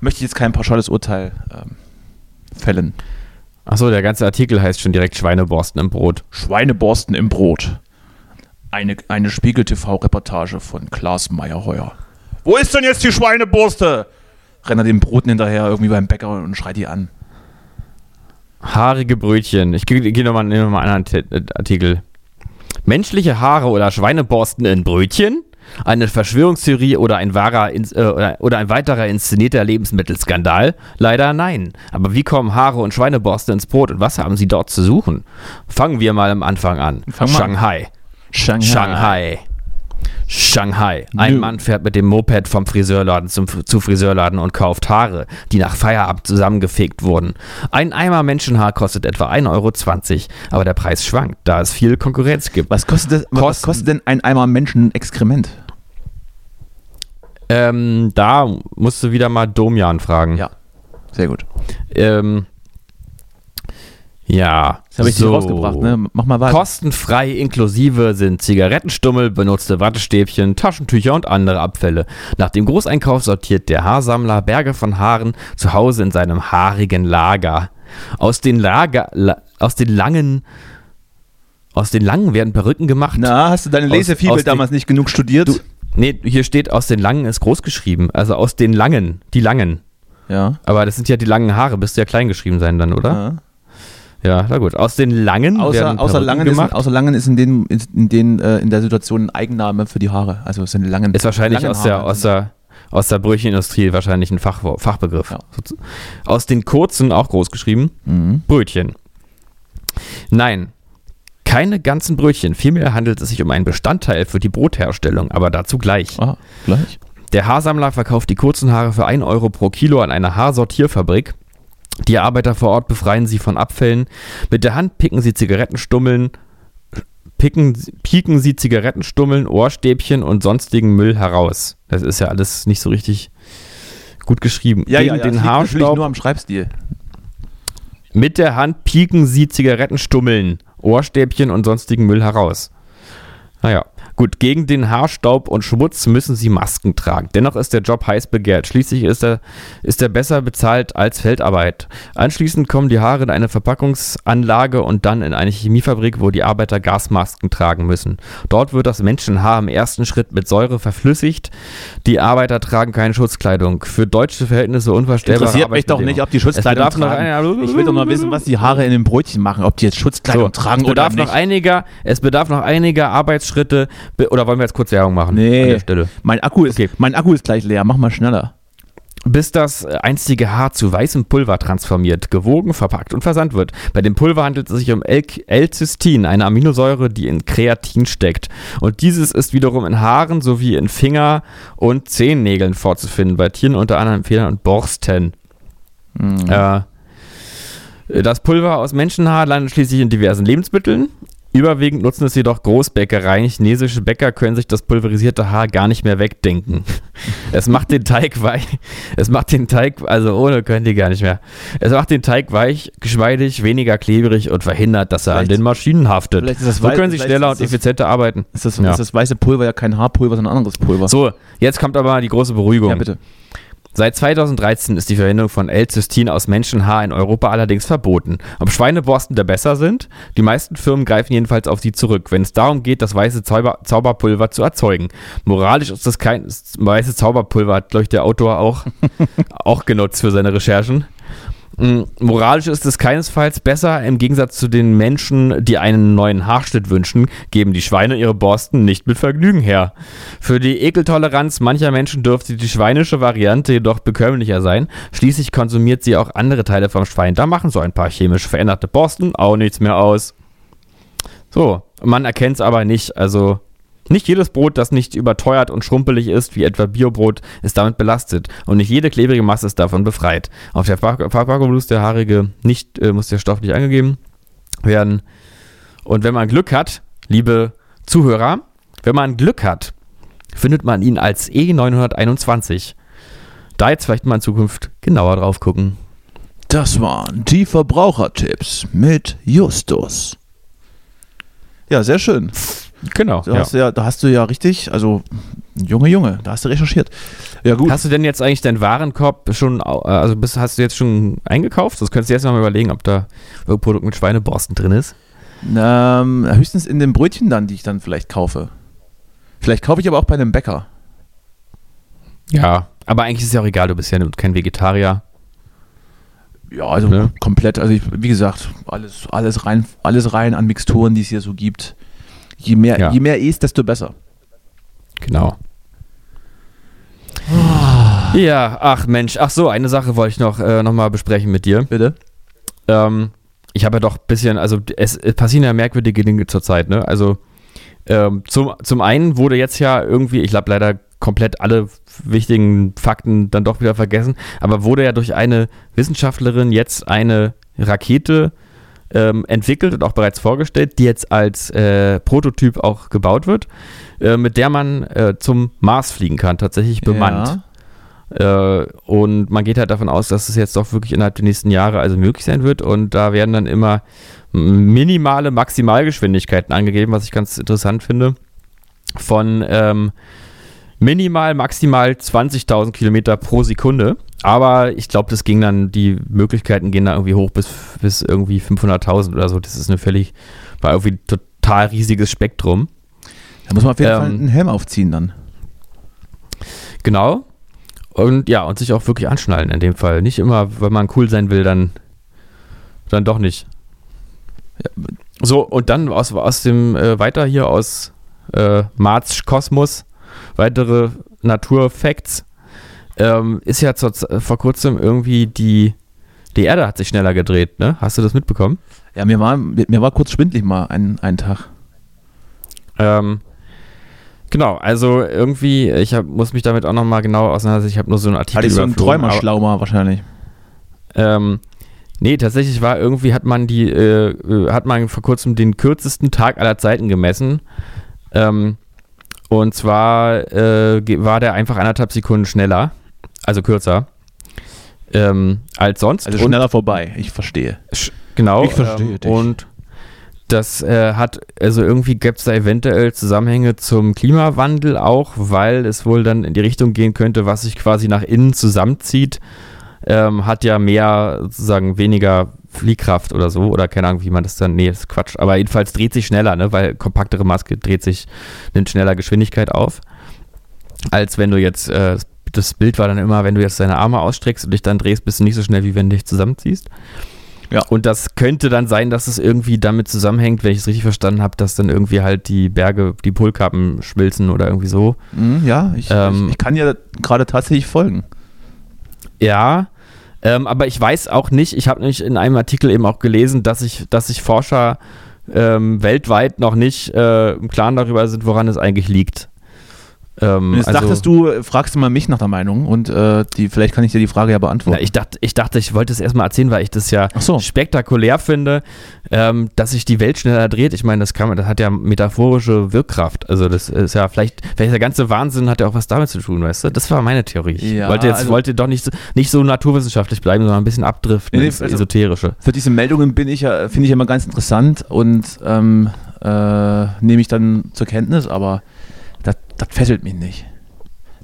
Speaker 3: möchte ich jetzt kein pauschales Urteil ähm, fällen.
Speaker 4: Achso, der ganze Artikel heißt schon direkt Schweineborsten im Brot.
Speaker 3: Schweineborsten im Brot. Eine, eine Spiegel-TV-Reportage von Klaas Meyerheuer. Wo ist denn jetzt die Schweineborste? Rennt er den Broten hinterher irgendwie beim Bäcker und schreit die an.
Speaker 4: Haarige Brötchen. Ich gehe geh nochmal noch mal einen anderen Artikel. Menschliche Haare oder Schweineborsten in Brötchen? Eine Verschwörungstheorie oder ein wahrer äh, oder- ein weiterer inszenierter Lebensmittelskandal? Leider nein. Aber wie kommen Haare und Schweineborste ins Brot und was haben sie dort zu suchen? Fangen wir mal am Anfang an.
Speaker 3: Fang.
Speaker 4: Shanghai.
Speaker 3: Shanghai.
Speaker 4: Shanghai. Shanghai. Ein
Speaker 3: Nö.
Speaker 4: Mann fährt mit dem Moped vom Friseurladen zum, zu Friseurladen und kauft Haare, die nach Feierabend zusammengefegt wurden. Ein Eimer Menschenhaar kostet etwa 1,20 Euro, aber der Preis schwankt, da es viel Konkurrenz gibt.
Speaker 3: Was kostet, das, was
Speaker 4: Kosten-
Speaker 3: kostet denn ein Eimer Menschenexkrement?
Speaker 4: Ähm, da musst du wieder mal Domian fragen.
Speaker 3: Ja. Sehr gut.
Speaker 4: Ähm, ja.
Speaker 3: Das habe ich dir rausgebracht, ne? Mach mal weiter.
Speaker 4: Kostenfrei inklusive sind Zigarettenstummel, benutzte Wattestäbchen, Taschentücher und andere Abfälle. Nach dem Großeinkauf sortiert der Haarsammler Berge von Haaren zu Hause in seinem haarigen Lager. Aus den Lager, la, aus den langen, aus den langen werden Perücken gemacht.
Speaker 3: Na, hast du deine Lesefibel
Speaker 4: den-
Speaker 3: damals nicht genug studiert?
Speaker 4: Du- Nee, hier steht aus den langen ist groß geschrieben. Also aus den langen, die langen.
Speaker 3: ja.
Speaker 4: Aber das sind ja die langen Haare, müsste ja klein geschrieben sein dann, oder?
Speaker 3: ja.
Speaker 4: Ja, na gut. Aus den langen
Speaker 3: Außer, außer, Langen ist,
Speaker 4: gemacht.
Speaker 3: außer Langen ist in, den, in, den, äh, in der Situation ein Eigenname für die Haare. Also es sind Langen.
Speaker 4: Ist wahrscheinlich
Speaker 3: Langen
Speaker 4: aus der, aus der, aus der Brötchenindustrie wahrscheinlich ein Fach, Fachbegriff.
Speaker 3: Ja.
Speaker 4: Aus den kurzen, auch groß geschrieben,
Speaker 3: Mhm.
Speaker 4: Brötchen. Nein, keine ganzen Brötchen. Vielmehr handelt es sich um einen Bestandteil für die Brotherstellung, aber dazu gleich.
Speaker 3: Ah, gleich.
Speaker 4: Der Haarsammler verkauft die kurzen Haare für 1 Euro pro Kilo an eine Haarsortierfabrik. Die Arbeiter vor Ort befreien sie von Abfällen. Mit der Hand picken sie Zigarettenstummeln, picken, pieken sie Zigarettenstummeln, Ohrstäbchen und sonstigen Müll heraus. Das ist ja alles nicht so richtig gut geschrieben.
Speaker 3: Ja,
Speaker 4: Gegen
Speaker 3: ja, ja.
Speaker 4: den
Speaker 3: das
Speaker 4: Haarstaub
Speaker 3: nur am Schreibstil.
Speaker 4: mit der Hand pieken sie Zigarettenstummeln, Ohrstäbchen und sonstigen Müll heraus. Naja, gut, gegen den Haarstaub und Schmutz müssen sie Masken tragen. Dennoch ist der Job heiß begehrt. Schließlich ist er, ist er besser bezahlt als Feldarbeit. Anschließend kommen die Haare in eine Verpackungsanlage und dann in eine Chemiefabrik, wo die Arbeiter Gasmasken tragen müssen. Dort wird das Menschenhaar im ersten Schritt mit Säure verflüssigt. Die Arbeiter tragen keine Schutzkleidung. Für deutsche Verhältnisse unvorstellbare
Speaker 3: Interessiert mich doch nicht, ob die Schutzkleidung tragen. ich will doch mal wissen, was die Haare in den Brötchen machen. Ob die jetzt Schutzkleidung tragen
Speaker 4: es
Speaker 3: oder
Speaker 4: bedarf
Speaker 3: nicht.
Speaker 4: noch einiger, es bedarf noch einiger Arbeitsschritte. Oder wollen wir jetzt kurz Werbung machen?
Speaker 3: Nee.
Speaker 4: An der Stelle.
Speaker 3: Mein Akku, ist,
Speaker 4: Okay.
Speaker 3: mein Akku ist gleich leer. Mach mal schneller.
Speaker 4: Bis das äh, einstige Haar zu weißem Pulver transformiert, gewogen, verpackt und versandt wird. Bei dem Pulver handelt es sich um L-Cystin, eine Aminosäure, die in Kreatin steckt. Und dieses ist wiederum in Haaren sowie in Finger- und Zehennägeln vorzufinden, bei Tieren unter anderem Federn und Borsten.
Speaker 3: Mhm.
Speaker 4: Äh, das Pulver aus Menschenhaar landet schließlich in diversen Lebensmitteln. Überwiegend nutzen es jedoch Großbäckereien. Chinesische Bäcker können sich das pulverisierte Haar gar nicht mehr wegdenken. Es macht den Teig weich. Es macht den Teig, also ohne können die gar nicht mehr. Es macht den Teig weich, geschmeidig, weniger klebrig und verhindert, dass er an
Speaker 3: Vielleicht-
Speaker 4: den Maschinen haftet.
Speaker 3: vielleicht ist das
Speaker 4: so können sie schneller und effizienter arbeiten.
Speaker 3: Ist, das,
Speaker 4: Ja.
Speaker 3: ist das weiße Pulver ja kein Haarpulver, sondern anderes Pulver?
Speaker 4: So, jetzt kommt aber die große Beruhigung.
Speaker 3: ja, bitte.
Speaker 4: Seit 2013 ist die Verwendung von L-Cystin aus Menschenhaar in Europa allerdings verboten. Ob Schweineborsten da besser sind? Die meisten Firmen greifen jedenfalls auf sie zurück, wenn es darum geht, das weiße Zauber Zauberpulver zu erzeugen. Moralisch ist das kein das weiße Zauberpulver, hat, glaube ich, der Autor auch, auch genutzt für seine Recherchen. Mm, Moralisch ist es keinesfalls besser. Im Gegensatz zu den Menschen, die einen neuen Haarschnitt wünschen, geben die Schweine ihre Borsten nicht mit Vergnügen her. Für die Ekeltoleranz mancher Menschen dürfte die schweinische Variante jedoch bekömmlicher sein. Schließlich konsumiert sie auch andere Teile vom Schwein. Da machen so ein paar chemisch veränderte Borsten auch nichts mehr aus. So, man erkennt es aber nicht. Also nicht jedes Brot, das nicht überteuert und schrumpelig ist, wie etwa Biobrot, ist damit belastet. Und nicht jede klebrige Masse ist davon befreit. Auf der Verpack- Verpackung muss der haarige nicht, äh, muss der Stoff nicht angegeben werden. Und wenn man Glück hat, liebe Zuhörer, wenn man Glück hat, findet man ihn als E921. Da jetzt vielleicht mal in Zukunft genauer drauf gucken.
Speaker 3: Das waren die Verbrauchertipps mit Justus. Ja, sehr schön.
Speaker 4: Genau.
Speaker 3: Da, hast du ja, da hast du ja richtig, also Junge, Junge, da hast du recherchiert. Ja, gut.
Speaker 4: Hast du denn jetzt eigentlich deinen Warenkorb schon, also bist, hast du jetzt schon eingekauft? Das könntest du jetzt noch mal überlegen, ob da irgendein Produkt mit Schweineborsten drin ist.
Speaker 3: Ähm, höchstens in den Brötchen dann, die ich dann vielleicht kaufe. Vielleicht kaufe ich aber auch bei einem Bäcker.
Speaker 4: Ja. Aber eigentlich ist es ja auch egal, du bist ja kein Vegetarier.
Speaker 3: Ja, also
Speaker 4: Ne?
Speaker 3: komplett, also ich, wie gesagt, alles, alles rein, alles rein an Mixturen, die es hier so gibt. Je mehr,
Speaker 4: Ja.
Speaker 3: je mehr isst, desto besser.
Speaker 4: Genau. Ja, ach Mensch, ach so, eine Sache wollte ich noch, äh, noch mal besprechen mit dir.
Speaker 3: Bitte?
Speaker 4: Ähm, ich habe ja doch ein bisschen, also es, es passieren ja merkwürdige Dinge zurzeit, ne? Also ähm, zum, zum einen wurde jetzt ja irgendwie, ich habe leider komplett alle wichtigen Fakten dann doch wieder vergessen, aber wurde ja durch eine Wissenschaftlerin jetzt eine Rakete ähm, entwickelt und auch bereits vorgestellt, die jetzt als äh, Prototyp auch gebaut wird, äh, mit der man äh, zum Mars fliegen kann, tatsächlich bemannt. Äh, und man geht halt davon aus, dass es jetzt doch wirklich innerhalb der nächsten Jahre also möglich sein wird. Und da werden dann immer minimale Maximalgeschwindigkeiten angegeben, was ich ganz interessant finde. Von ähm, minimal, maximal 20.000 Kilometer pro Sekunde. Aber ich glaube, das ging dann, die Möglichkeiten gehen da irgendwie hoch bis, bis irgendwie 500.000 oder so. Das ist eine völlig, war irgendwie ein total riesiges Spektrum.
Speaker 3: Da muss man auf jeden ähm, Fall einen Helm aufziehen dann.
Speaker 4: Genau. Und ja, und sich auch wirklich anschnallen in dem Fall. Nicht immer, wenn man cool sein will, dann, dann doch nicht. Ja. So, und dann aus, aus dem, äh, weiter hier aus äh, Marz Kosmos, weitere Naturfacts. Ähm, ist ja zur, vor kurzem irgendwie die, die Erde hat sich schneller gedreht, ne? Hast du das mitbekommen?
Speaker 3: Ja, mir war, mir war kurz schwindlig mal einen, Tag.
Speaker 4: Ähm, Genau, also irgendwie, ich hab, muss mich damit auch nochmal genau auseinandersetzen. Ich habe nur so einen Artikel.
Speaker 3: Hatte ich so einen Träumerschlaumer wahrscheinlich.
Speaker 4: Ähm, nee, tatsächlich war irgendwie, hat man die, äh, äh, hat man vor kurzem den kürzesten Tag aller Zeiten gemessen. Ähm, und zwar äh, war der einfach anderthalb Sekunden schneller, also kürzer, ähm, als sonst.
Speaker 3: Also schneller und, vorbei, ich verstehe.
Speaker 4: Genau.
Speaker 3: Ich verstehe ähm, dich.
Speaker 4: Und das äh, hat, also irgendwie gibt es da eventuell Zusammenhänge zum Klimawandel auch, weil es wohl dann in die Richtung gehen könnte, was sich quasi nach innen zusammenzieht, ähm, hat ja mehr, sozusagen weniger Fliehkraft oder so, oder keine Ahnung, wie man das dann, nee, das ist Quatsch, aber jedenfalls dreht sich schneller, ne, weil kompaktere Maske dreht sich, nimmt schneller Geschwindigkeit auf, als wenn du jetzt, äh, das Bild war dann immer, wenn du jetzt deine Arme ausstreckst und dich dann drehst, bist du nicht so schnell, wie wenn du dich zusammenziehst. Ja. Und das könnte dann sein, dass es irgendwie damit zusammenhängt, wenn ich es richtig verstanden habe, dass dann irgendwie halt die Berge, die Polkappen schmilzen oder irgendwie so.
Speaker 3: Mhm, ja, ich, ähm, ich, ich, kann ja gerade tatsächlich folgen.
Speaker 4: Ja, ähm, aber ich weiß auch nicht, ich habe nämlich in einem Artikel eben auch gelesen, dass sich dass ich Forscher ähm, weltweit noch nicht äh, im Klaren darüber sind, woran es eigentlich liegt.
Speaker 3: Ähm, Jetzt also, dachtest du, fragst du mal mich nach der Meinung und äh, die, vielleicht kann ich dir die Frage ja beantworten.
Speaker 4: Na, ich, dachte, ich dachte, ich wollte es erstmal erzählen, weil ich das ja so. spektakulär finde, ähm, dass sich die Welt schneller dreht. Ich meine, das, kann man, das hat ja metaphorische Wirkkraft. Also das ist ja vielleicht, vielleicht der ganze Wahnsinn hat ja auch was damit zu tun, weißt du? Das war meine Theorie. Ich ja, wollte jetzt also, wollte doch nicht so, nicht so naturwissenschaftlich bleiben, sondern ein bisschen abdriften nee, ins also Esoterische.
Speaker 3: Für diese Meldungen bin ich ja, finde ich immer ganz interessant und ähm, äh, nehme ich dann zur Kenntnis, aber das, das fesselt mich nicht.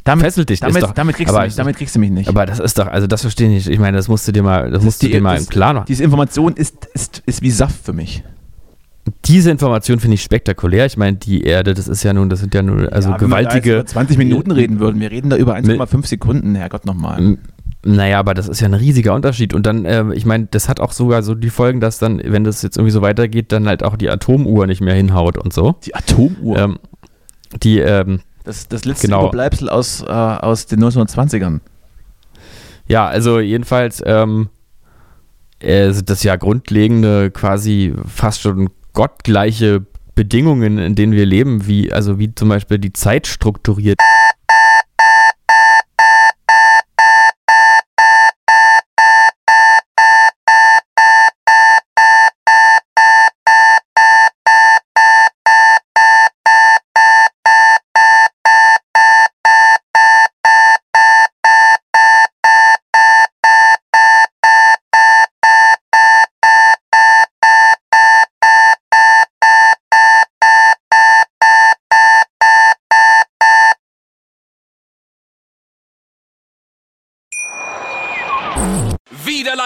Speaker 4: Damit, fesselt dich
Speaker 3: damit,
Speaker 4: doch,
Speaker 3: damit, kriegst mich, damit, kriegst du mich, nicht.
Speaker 4: Aber das ist doch, also das verstehe ich nicht. Ich meine, das musst du dir mal, das, das musst du dir mal im Klaren machen.
Speaker 3: Diese Information ist, ist, ist wie Saft für mich.
Speaker 4: Diese Information finde ich spektakulär. Ich meine, die Erde, das ist ja nun, das sind ja nur also ja, gewaltige. Wenn wir
Speaker 3: 20 Minuten reden würden, wir reden da über 1,5 Sekunden, Herrgott nochmal.
Speaker 4: Naja, aber das ist ja ein riesiger Unterschied. Und dann, äh, ich meine, das hat auch sogar so die Folgen, dass dann, wenn das jetzt irgendwie so weitergeht, dann halt auch die Atomuhr nicht mehr hinhaut und so.
Speaker 3: Die Atomuhr?
Speaker 4: Ähm, die, ähm,
Speaker 3: das, das letzte genau. Überbleibsel aus, äh, aus den 1920ern.
Speaker 4: Ja, also jedenfalls ähm, äh, sind das ja grundlegende, quasi fast schon gottgleiche Bedingungen, in denen wir leben, wie, also wie zum Beispiel die Zeit strukturiert.